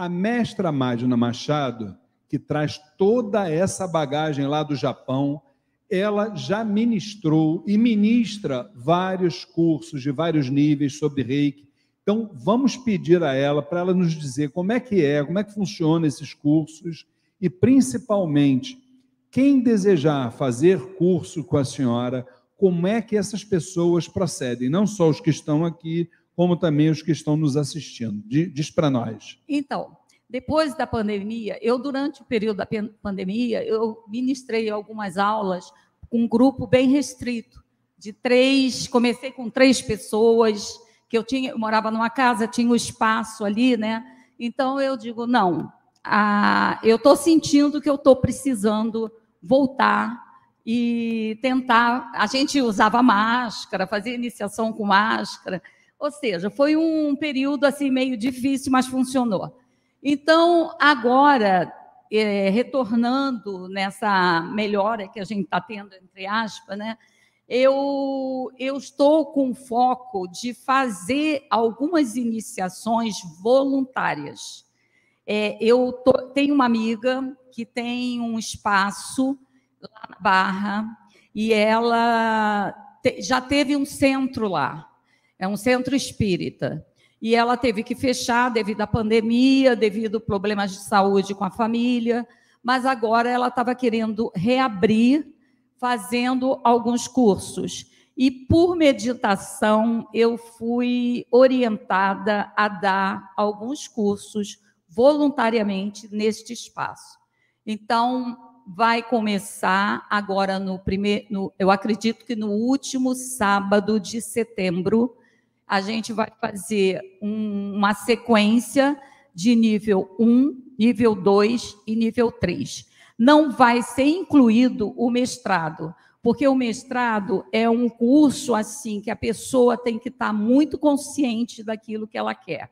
A mestra Magna Machado, que traz toda essa bagagem lá do Japão, ela já ministrou e ministra vários cursos de vários níveis sobre reiki. Então, vamos pedir a ela para ela nos dizer como é que é, como é que funciona esses cursos e, principalmente, quem desejar fazer curso com a senhora, como é que essas pessoas procedem, não só os que estão aqui, como também os que estão nos assistindo. Diz para nós. Então, depois da pandemia, eu, durante o período da pandemia, eu ministrei algumas aulas com um grupo bem restrito, de três, comecei com três pessoas, que eu tinha, eu morava numa casa, tinha um espaço ali, né? Então eu digo, não, a, eu estou sentindo que eu estou precisando voltar e tentar. A gente usava máscara, fazia iniciação com máscara. Ou seja, foi um período assim meio difícil, mas funcionou. Então, agora, é, retornando nessa melhora que a gente está tendo, entre aspas, né, eu, eu estou com foco de fazer algumas iniciações voluntárias. É, eu tô, tenho uma amiga que tem um espaço lá na Barra e ela te, já teve um centro lá é um centro espírita. E ela teve que fechar devido à pandemia, devido a problemas de saúde com a família, mas agora ela estava querendo reabrir, fazendo alguns cursos. E por meditação, eu fui orientada a dar alguns cursos voluntariamente neste espaço. Então, vai começar agora no primeiro, no, eu acredito que no último sábado de setembro, a gente vai fazer um, uma sequência de nível 1, nível 2 e nível 3. Não vai ser incluído o mestrado, porque o mestrado é um curso assim que a pessoa tem que estar muito consciente daquilo que ela quer.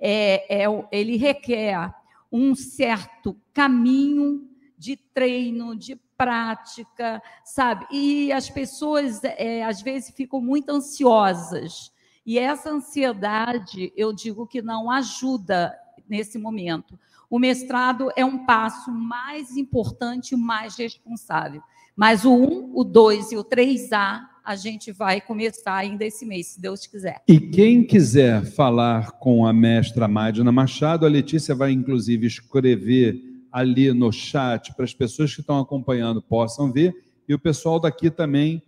É, é, ele requer um certo caminho de treino, de prática, sabe? E as pessoas é, às vezes ficam muito ansiosas e essa ansiedade, eu digo que não ajuda nesse momento. O mestrado é um passo mais importante, mais responsável. Mas o 1, o 2 e o 3A a gente vai começar ainda esse mês, se Deus quiser. E quem quiser falar com a mestra Madina Machado, a Letícia vai inclusive escrever ali no chat para as pessoas que estão acompanhando possam ver, e o pessoal daqui também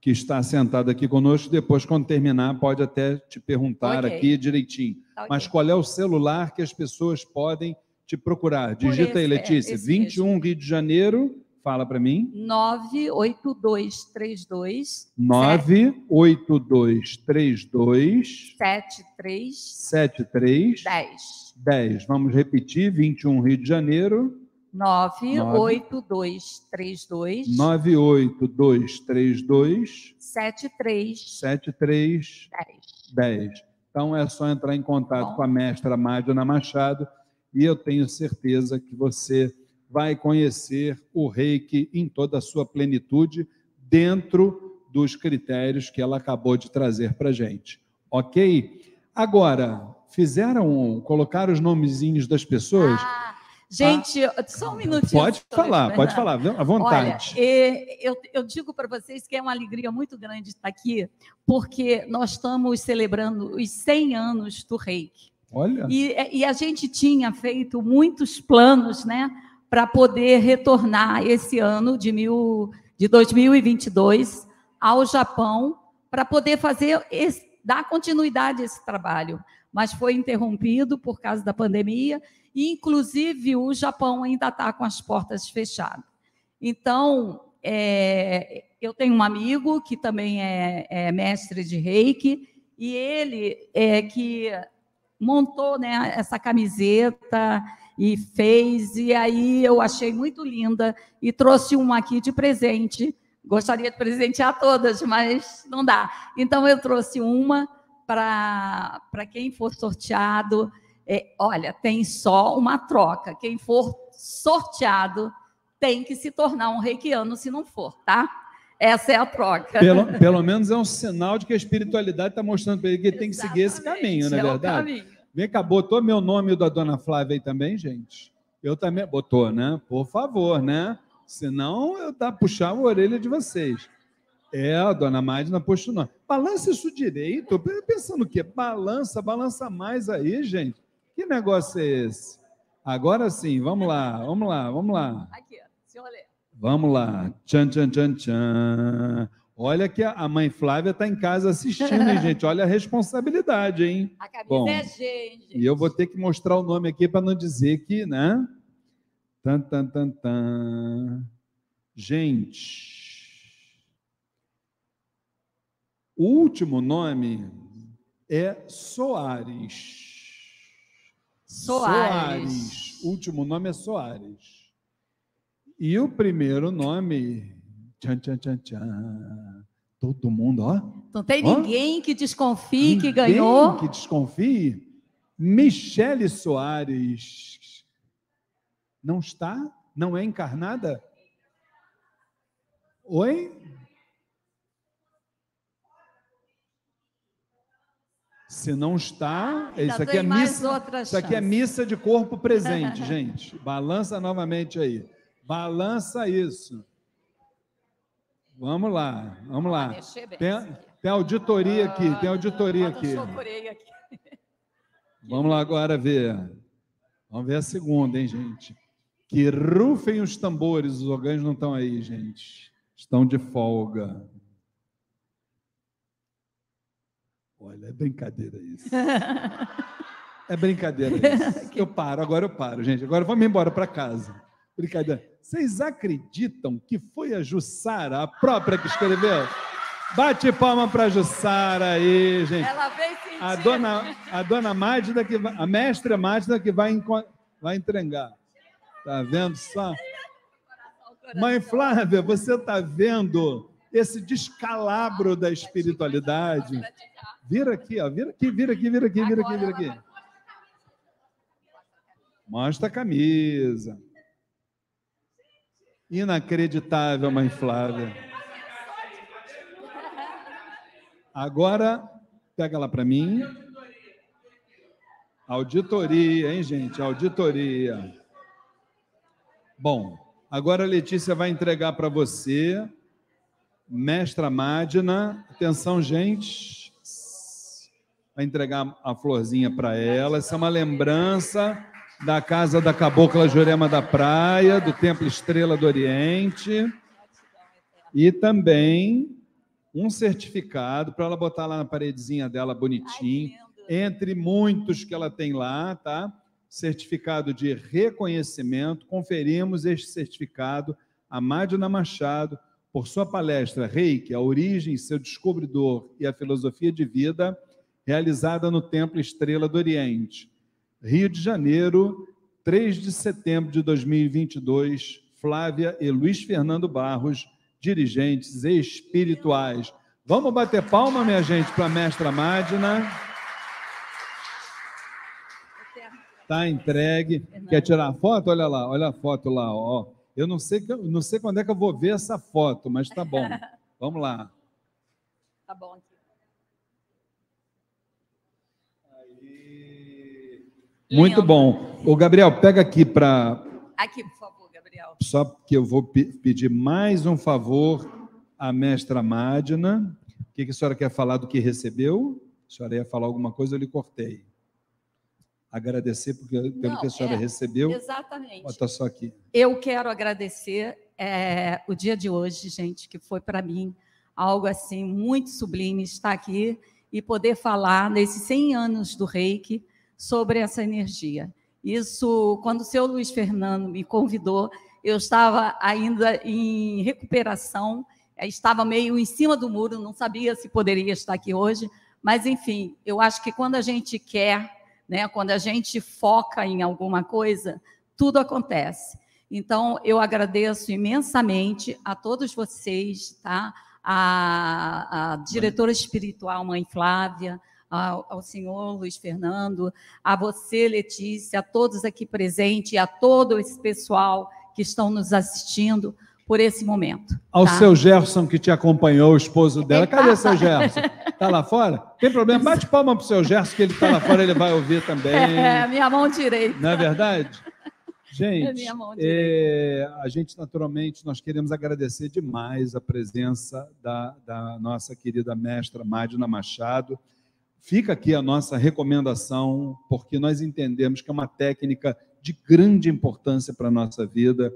que está sentado aqui conosco, depois, quando terminar, pode até te perguntar okay. aqui direitinho. Okay. Mas qual é o celular que as pessoas podem te procurar? Digita esse, aí, Letícia. É, 21 mesmo. Rio de Janeiro. Fala para mim. 98232 98232 73 73 10. 10. Vamos repetir. 21 Rio de Janeiro. 98232 98232 73 73 10. 10. Então é só entrar em contato Bom. com a mestra Mádina Machado e eu tenho certeza que você vai conhecer o reiki em toda a sua plenitude, dentro dos critérios que ela acabou de trazer para a gente. Ok? Agora, fizeram, colocaram os nomezinhos das pessoas? Ah, gente, ah, só um minutinho. Pode falar, pode falar, à vontade. Olha, é, eu, eu digo para vocês que é uma alegria muito grande estar aqui, porque nós estamos celebrando os 100 anos do reiki. Olha. E, e a gente tinha feito muitos planos, né, para poder retornar esse ano de, mil, de 2022 ao Japão, para poder fazer esse, dar continuidade a esse trabalho. Mas foi interrompido por causa da pandemia, e inclusive o Japão ainda está com as portas fechadas. Então, é, eu tenho um amigo que também é, é mestre de reiki, e ele é que montou né, essa camiseta e fez, e aí eu achei muito linda e trouxe uma aqui de presente. Gostaria de presentear todas, mas não dá. Então eu trouxe uma para quem for sorteado. É, olha, tem só uma troca. Quem for sorteado tem que se tornar um reikiano se não for, tá? Essa é a troca. Pelo, pelo menos é um sinal de que a espiritualidade está mostrando para ele que ele tem que seguir esse caminho, não é, é verdade? Vem cá, botou meu nome da dona Flávia aí também, gente? Eu também. Botou, né? Por favor, né? Senão eu tá puxar a orelha de vocês. É, a dona Magna puxa o nome. Balança isso direito. Pensando o quê? Balança, balança mais aí, gente. Que negócio é esse? Agora sim, vamos lá, vamos lá, vamos lá. Aqui. Senhor Lê. Vamos lá. Tchan, tchan, tchan, tchan. Olha que a mãe Flávia está em casa assistindo, hein, gente? Olha a responsabilidade, hein? A camisa Bom, é gente. E eu vou ter que mostrar o nome aqui para não dizer que, né? Tan, tan, tan, tan. Gente, o último nome é Soares. Soares. Soares. O último nome é Soares. E o primeiro nome, tchan, tchan, tchan, tchan. Todo mundo, ó. Não tem ó. ninguém que desconfie ninguém que ganhou. que desconfie. Michele Soares. Não está? Não é encarnada? Oi? Se não está, ah, isso aqui é missa. Isso aqui é missa de corpo presente, gente. Balança novamente aí. Balança isso. Vamos lá, vamos lá. Tem, tem auditoria aqui, tem auditoria aqui. Vamos lá agora ver. Vamos ver a segunda, hein, gente? Que rufem os tambores, os órgãos não estão aí, gente. Estão de folga. Olha, é brincadeira isso. É brincadeira isso. Eu paro, agora eu paro, gente. Agora vamos embora para casa. Brincadeira. Vocês acreditam que foi a Jussara, a própria que escreveu? Bate palma para a Jussara aí, gente. Ela veio sentir. A dona, a dona Mágida, que vai, a mestra Mágida que vai, vai entregar. Tá vendo só? Mãe Flávia, você está vendo esse descalabro da espiritualidade? Vira aqui, ó, vira aqui, vira aqui, vira aqui, vira aqui, vira aqui. Mostra a camisa. Inacreditável, mãe Flávia. Agora, pega lá para mim. Auditoria, hein, gente? Auditoria. Bom, agora a Letícia vai entregar para você, mestra Magna. Atenção, gente. Vai entregar a florzinha para ela. Essa é uma lembrança da casa da Cabocla Jurema da Praia, do Templo Estrela do Oriente, e também um certificado para ela botar lá na paredezinha dela bonitinho, entre muitos que ela tem lá, tá? Certificado de reconhecimento. Conferimos este certificado a Madina Machado por sua palestra Reiki, a origem, seu descobridor e a filosofia de vida, realizada no Templo Estrela do Oriente Rio de Janeiro, 3 de setembro de 2022, Flávia e Luiz Fernando Barros, dirigentes espirituais. Vamos bater palma, minha gente, para a mestra Magna. Tá entregue. Quer tirar a foto? Olha lá, olha a foto lá, ó. Eu não sei, não sei quando é que eu vou ver essa foto, mas tá bom. Vamos lá. Tá bom Muito bom. O Gabriel, pega aqui para. Aqui, por favor, Gabriel. Só que eu vou pedir mais um favor à mestra Madina. O que a senhora quer falar do que recebeu? A senhora ia falar alguma coisa, eu lhe cortei agradecer porque, pelo Não, que a senhora é, recebeu. Exatamente. Bota só aqui. Eu quero agradecer é, o dia de hoje, gente, que foi para mim algo assim muito sublime estar aqui e poder falar nesses 100 anos do Reiki sobre essa energia. Isso, quando o seu Luiz Fernando me convidou, eu estava ainda em recuperação, é, estava meio em cima do muro, não sabia se poderia estar aqui hoje, mas enfim, eu acho que quando a gente quer né? Quando a gente foca em alguma coisa, tudo acontece. Então, eu agradeço imensamente a todos vocês, tá? A, a diretora espiritual, mãe Flávia, ao, ao, senhor Luiz Fernando, a você, Letícia, a todos aqui presentes e a todo esse pessoal que estão nos assistindo por esse momento. Ao tá? seu Gerson, que te acompanhou, o esposo dela. Cadê seu Gerson? Está lá fora? Tem problema? Bate palma para o seu Gerson, que ele está lá fora, ele vai ouvir também. É, minha mão direita. Não é verdade? Gente, é, a gente naturalmente nós queremos agradecer demais a presença da, da nossa querida mestra Madina Machado. Fica aqui a nossa recomendação, porque nós entendemos que é uma técnica de grande importância para a nossa vida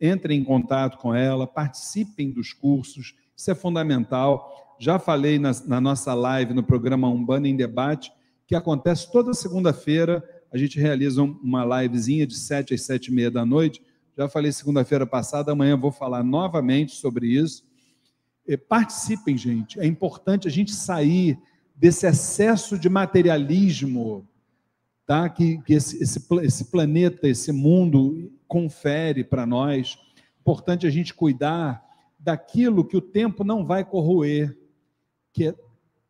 entrem em contato com ela, participem dos cursos, isso é fundamental. Já falei na, na nossa live no programa Umbanda em Debate, que acontece toda segunda-feira, a gente realiza uma livezinha de 7 às 7 e meia da noite. Já falei segunda-feira passada, amanhã vou falar novamente sobre isso. Participem, gente. É importante a gente sair desse excesso de materialismo tá? que, que esse, esse, esse planeta, esse mundo confere para nós. Importante a gente cuidar daquilo que o tempo não vai corroer, que é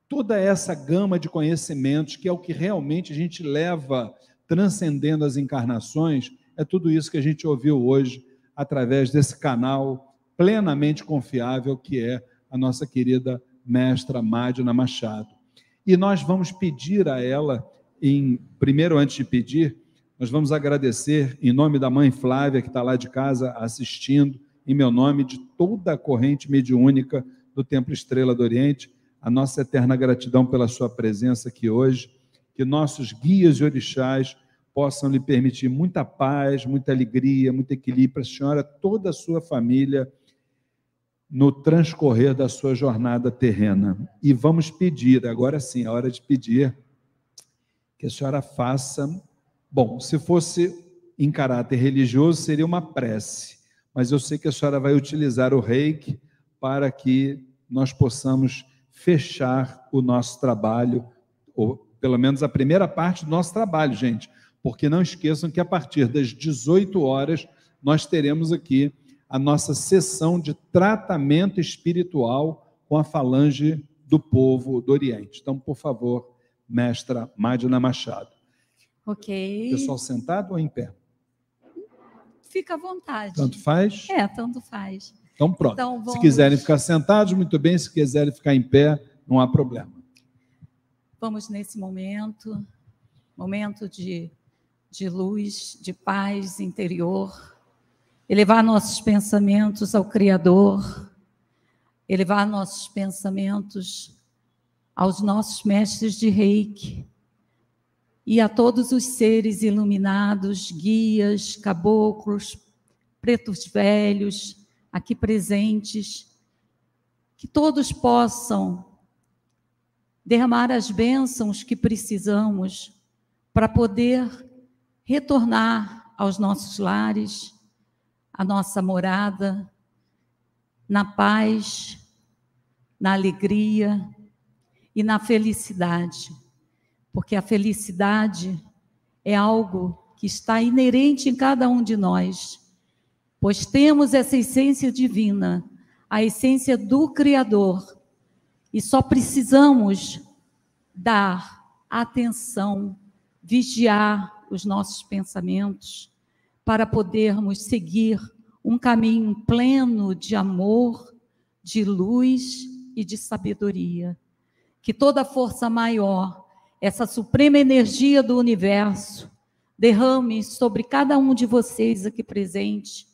toda essa gama de conhecimentos, que é o que realmente a gente leva transcendendo as encarnações, é tudo isso que a gente ouviu hoje através desse canal plenamente confiável que é a nossa querida mestra Mádina Machado. E nós vamos pedir a ela, em primeiro antes de pedir, nós vamos agradecer em nome da mãe Flávia, que está lá de casa assistindo, em meu nome, de toda a corrente mediúnica do Templo Estrela do Oriente, a nossa eterna gratidão pela sua presença aqui hoje, que nossos guias e orixás possam lhe permitir muita paz, muita alegria, muito equilíbrio para a senhora, toda a sua família, no transcorrer da sua jornada terrena. E vamos pedir, agora sim, a hora de pedir que a senhora faça Bom, se fosse em caráter religioso, seria uma prece, mas eu sei que a senhora vai utilizar o reiki para que nós possamos fechar o nosso trabalho, ou pelo menos a primeira parte do nosso trabalho, gente, porque não esqueçam que a partir das 18 horas nós teremos aqui a nossa sessão de tratamento espiritual com a falange do povo do Oriente. Então, por favor, mestra Madina Machado. Ok. Pessoal sentado ou em pé? Fica à vontade. Tanto faz? É, tanto faz. Então, pronto. Então, vamos... Se quiserem ficar sentados, muito bem. Se quiserem ficar em pé, não há problema. Vamos nesse momento, momento de, de luz, de paz interior, elevar nossos pensamentos ao Criador, elevar nossos pensamentos aos nossos mestres de reiki, e a todos os seres iluminados, guias, caboclos, pretos velhos, aqui presentes, que todos possam derramar as bênçãos que precisamos para poder retornar aos nossos lares, à nossa morada, na paz, na alegria e na felicidade porque a felicidade é algo que está inerente em cada um de nós, pois temos essa essência divina, a essência do Criador, e só precisamos dar atenção, vigiar os nossos pensamentos para podermos seguir um caminho pleno de amor, de luz e de sabedoria. Que toda força maior, essa suprema energia do universo, derrame sobre cada um de vocês aqui presente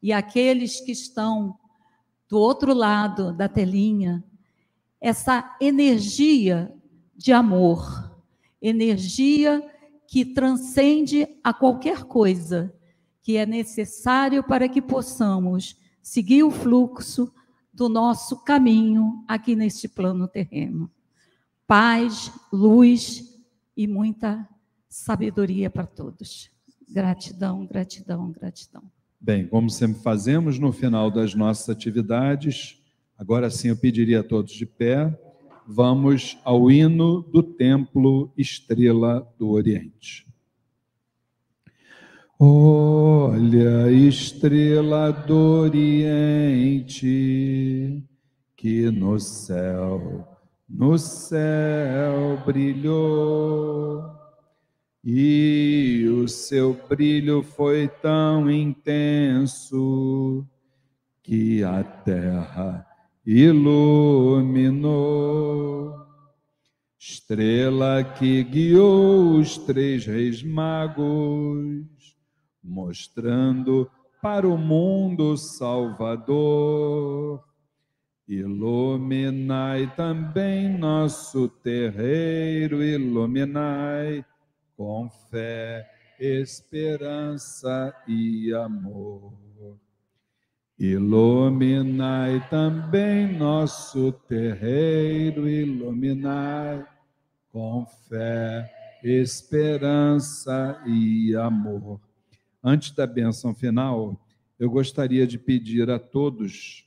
e aqueles que estão do outro lado da telinha, essa energia de amor, energia que transcende a qualquer coisa que é necessário para que possamos seguir o fluxo do nosso caminho aqui neste plano terreno. Paz, luz e muita sabedoria para todos. Gratidão, gratidão, gratidão. Bem, como sempre fazemos no final das nossas atividades, agora sim eu pediria a todos de pé, vamos ao hino do Templo Estrela do Oriente. Olha, estrela do Oriente, que no céu, no céu brilhou, e o seu brilho foi tão intenso que a terra iluminou. Estrela que guiou os três reis magos mostrando para o mundo Salvador. Iluminai também nosso terreiro, iluminai com fé, esperança e amor. Iluminai também nosso terreiro, iluminai com fé, esperança e amor. Antes da benção final, eu gostaria de pedir a todos,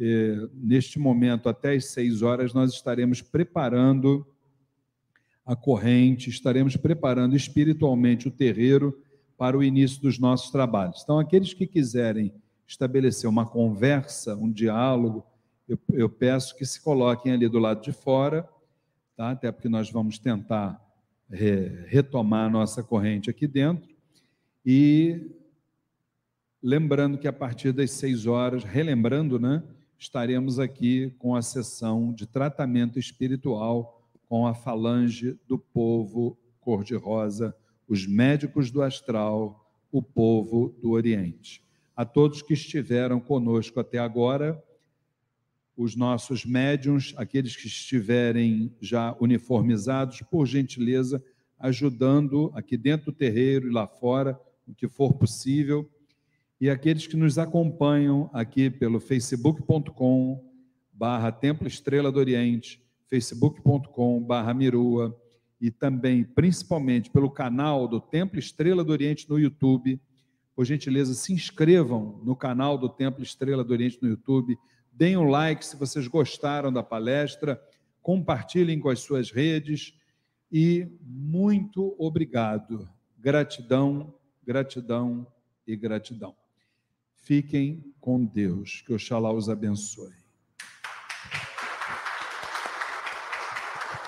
eh, neste momento, até às seis horas, nós estaremos preparando a corrente, estaremos preparando espiritualmente o terreiro para o início dos nossos trabalhos. Então, aqueles que quiserem estabelecer uma conversa, um diálogo, eu, eu peço que se coloquem ali do lado de fora, tá? até porque nós vamos tentar re, retomar a nossa corrente aqui dentro e lembrando que a partir das seis horas, relembrando, né, estaremos aqui com a sessão de tratamento espiritual com a falange do povo cor-de-rosa, os médicos do astral, o povo do Oriente. A todos que estiveram conosco até agora, os nossos médiums, aqueles que estiverem já uniformizados, por gentileza, ajudando aqui dentro do terreiro e lá fora, que for possível. E aqueles que nos acompanham aqui pelo facebook.com barra Templo Estrela do Oriente, facebook.com barra Mirua e também, principalmente, pelo canal do Templo Estrela do Oriente no YouTube. Por gentileza, se inscrevam no canal do Templo Estrela do Oriente no YouTube, deem um like se vocês gostaram da palestra, compartilhem com as suas redes e muito obrigado. Gratidão gratidão e gratidão. Fiquem com Deus, que Oxalá os abençoe.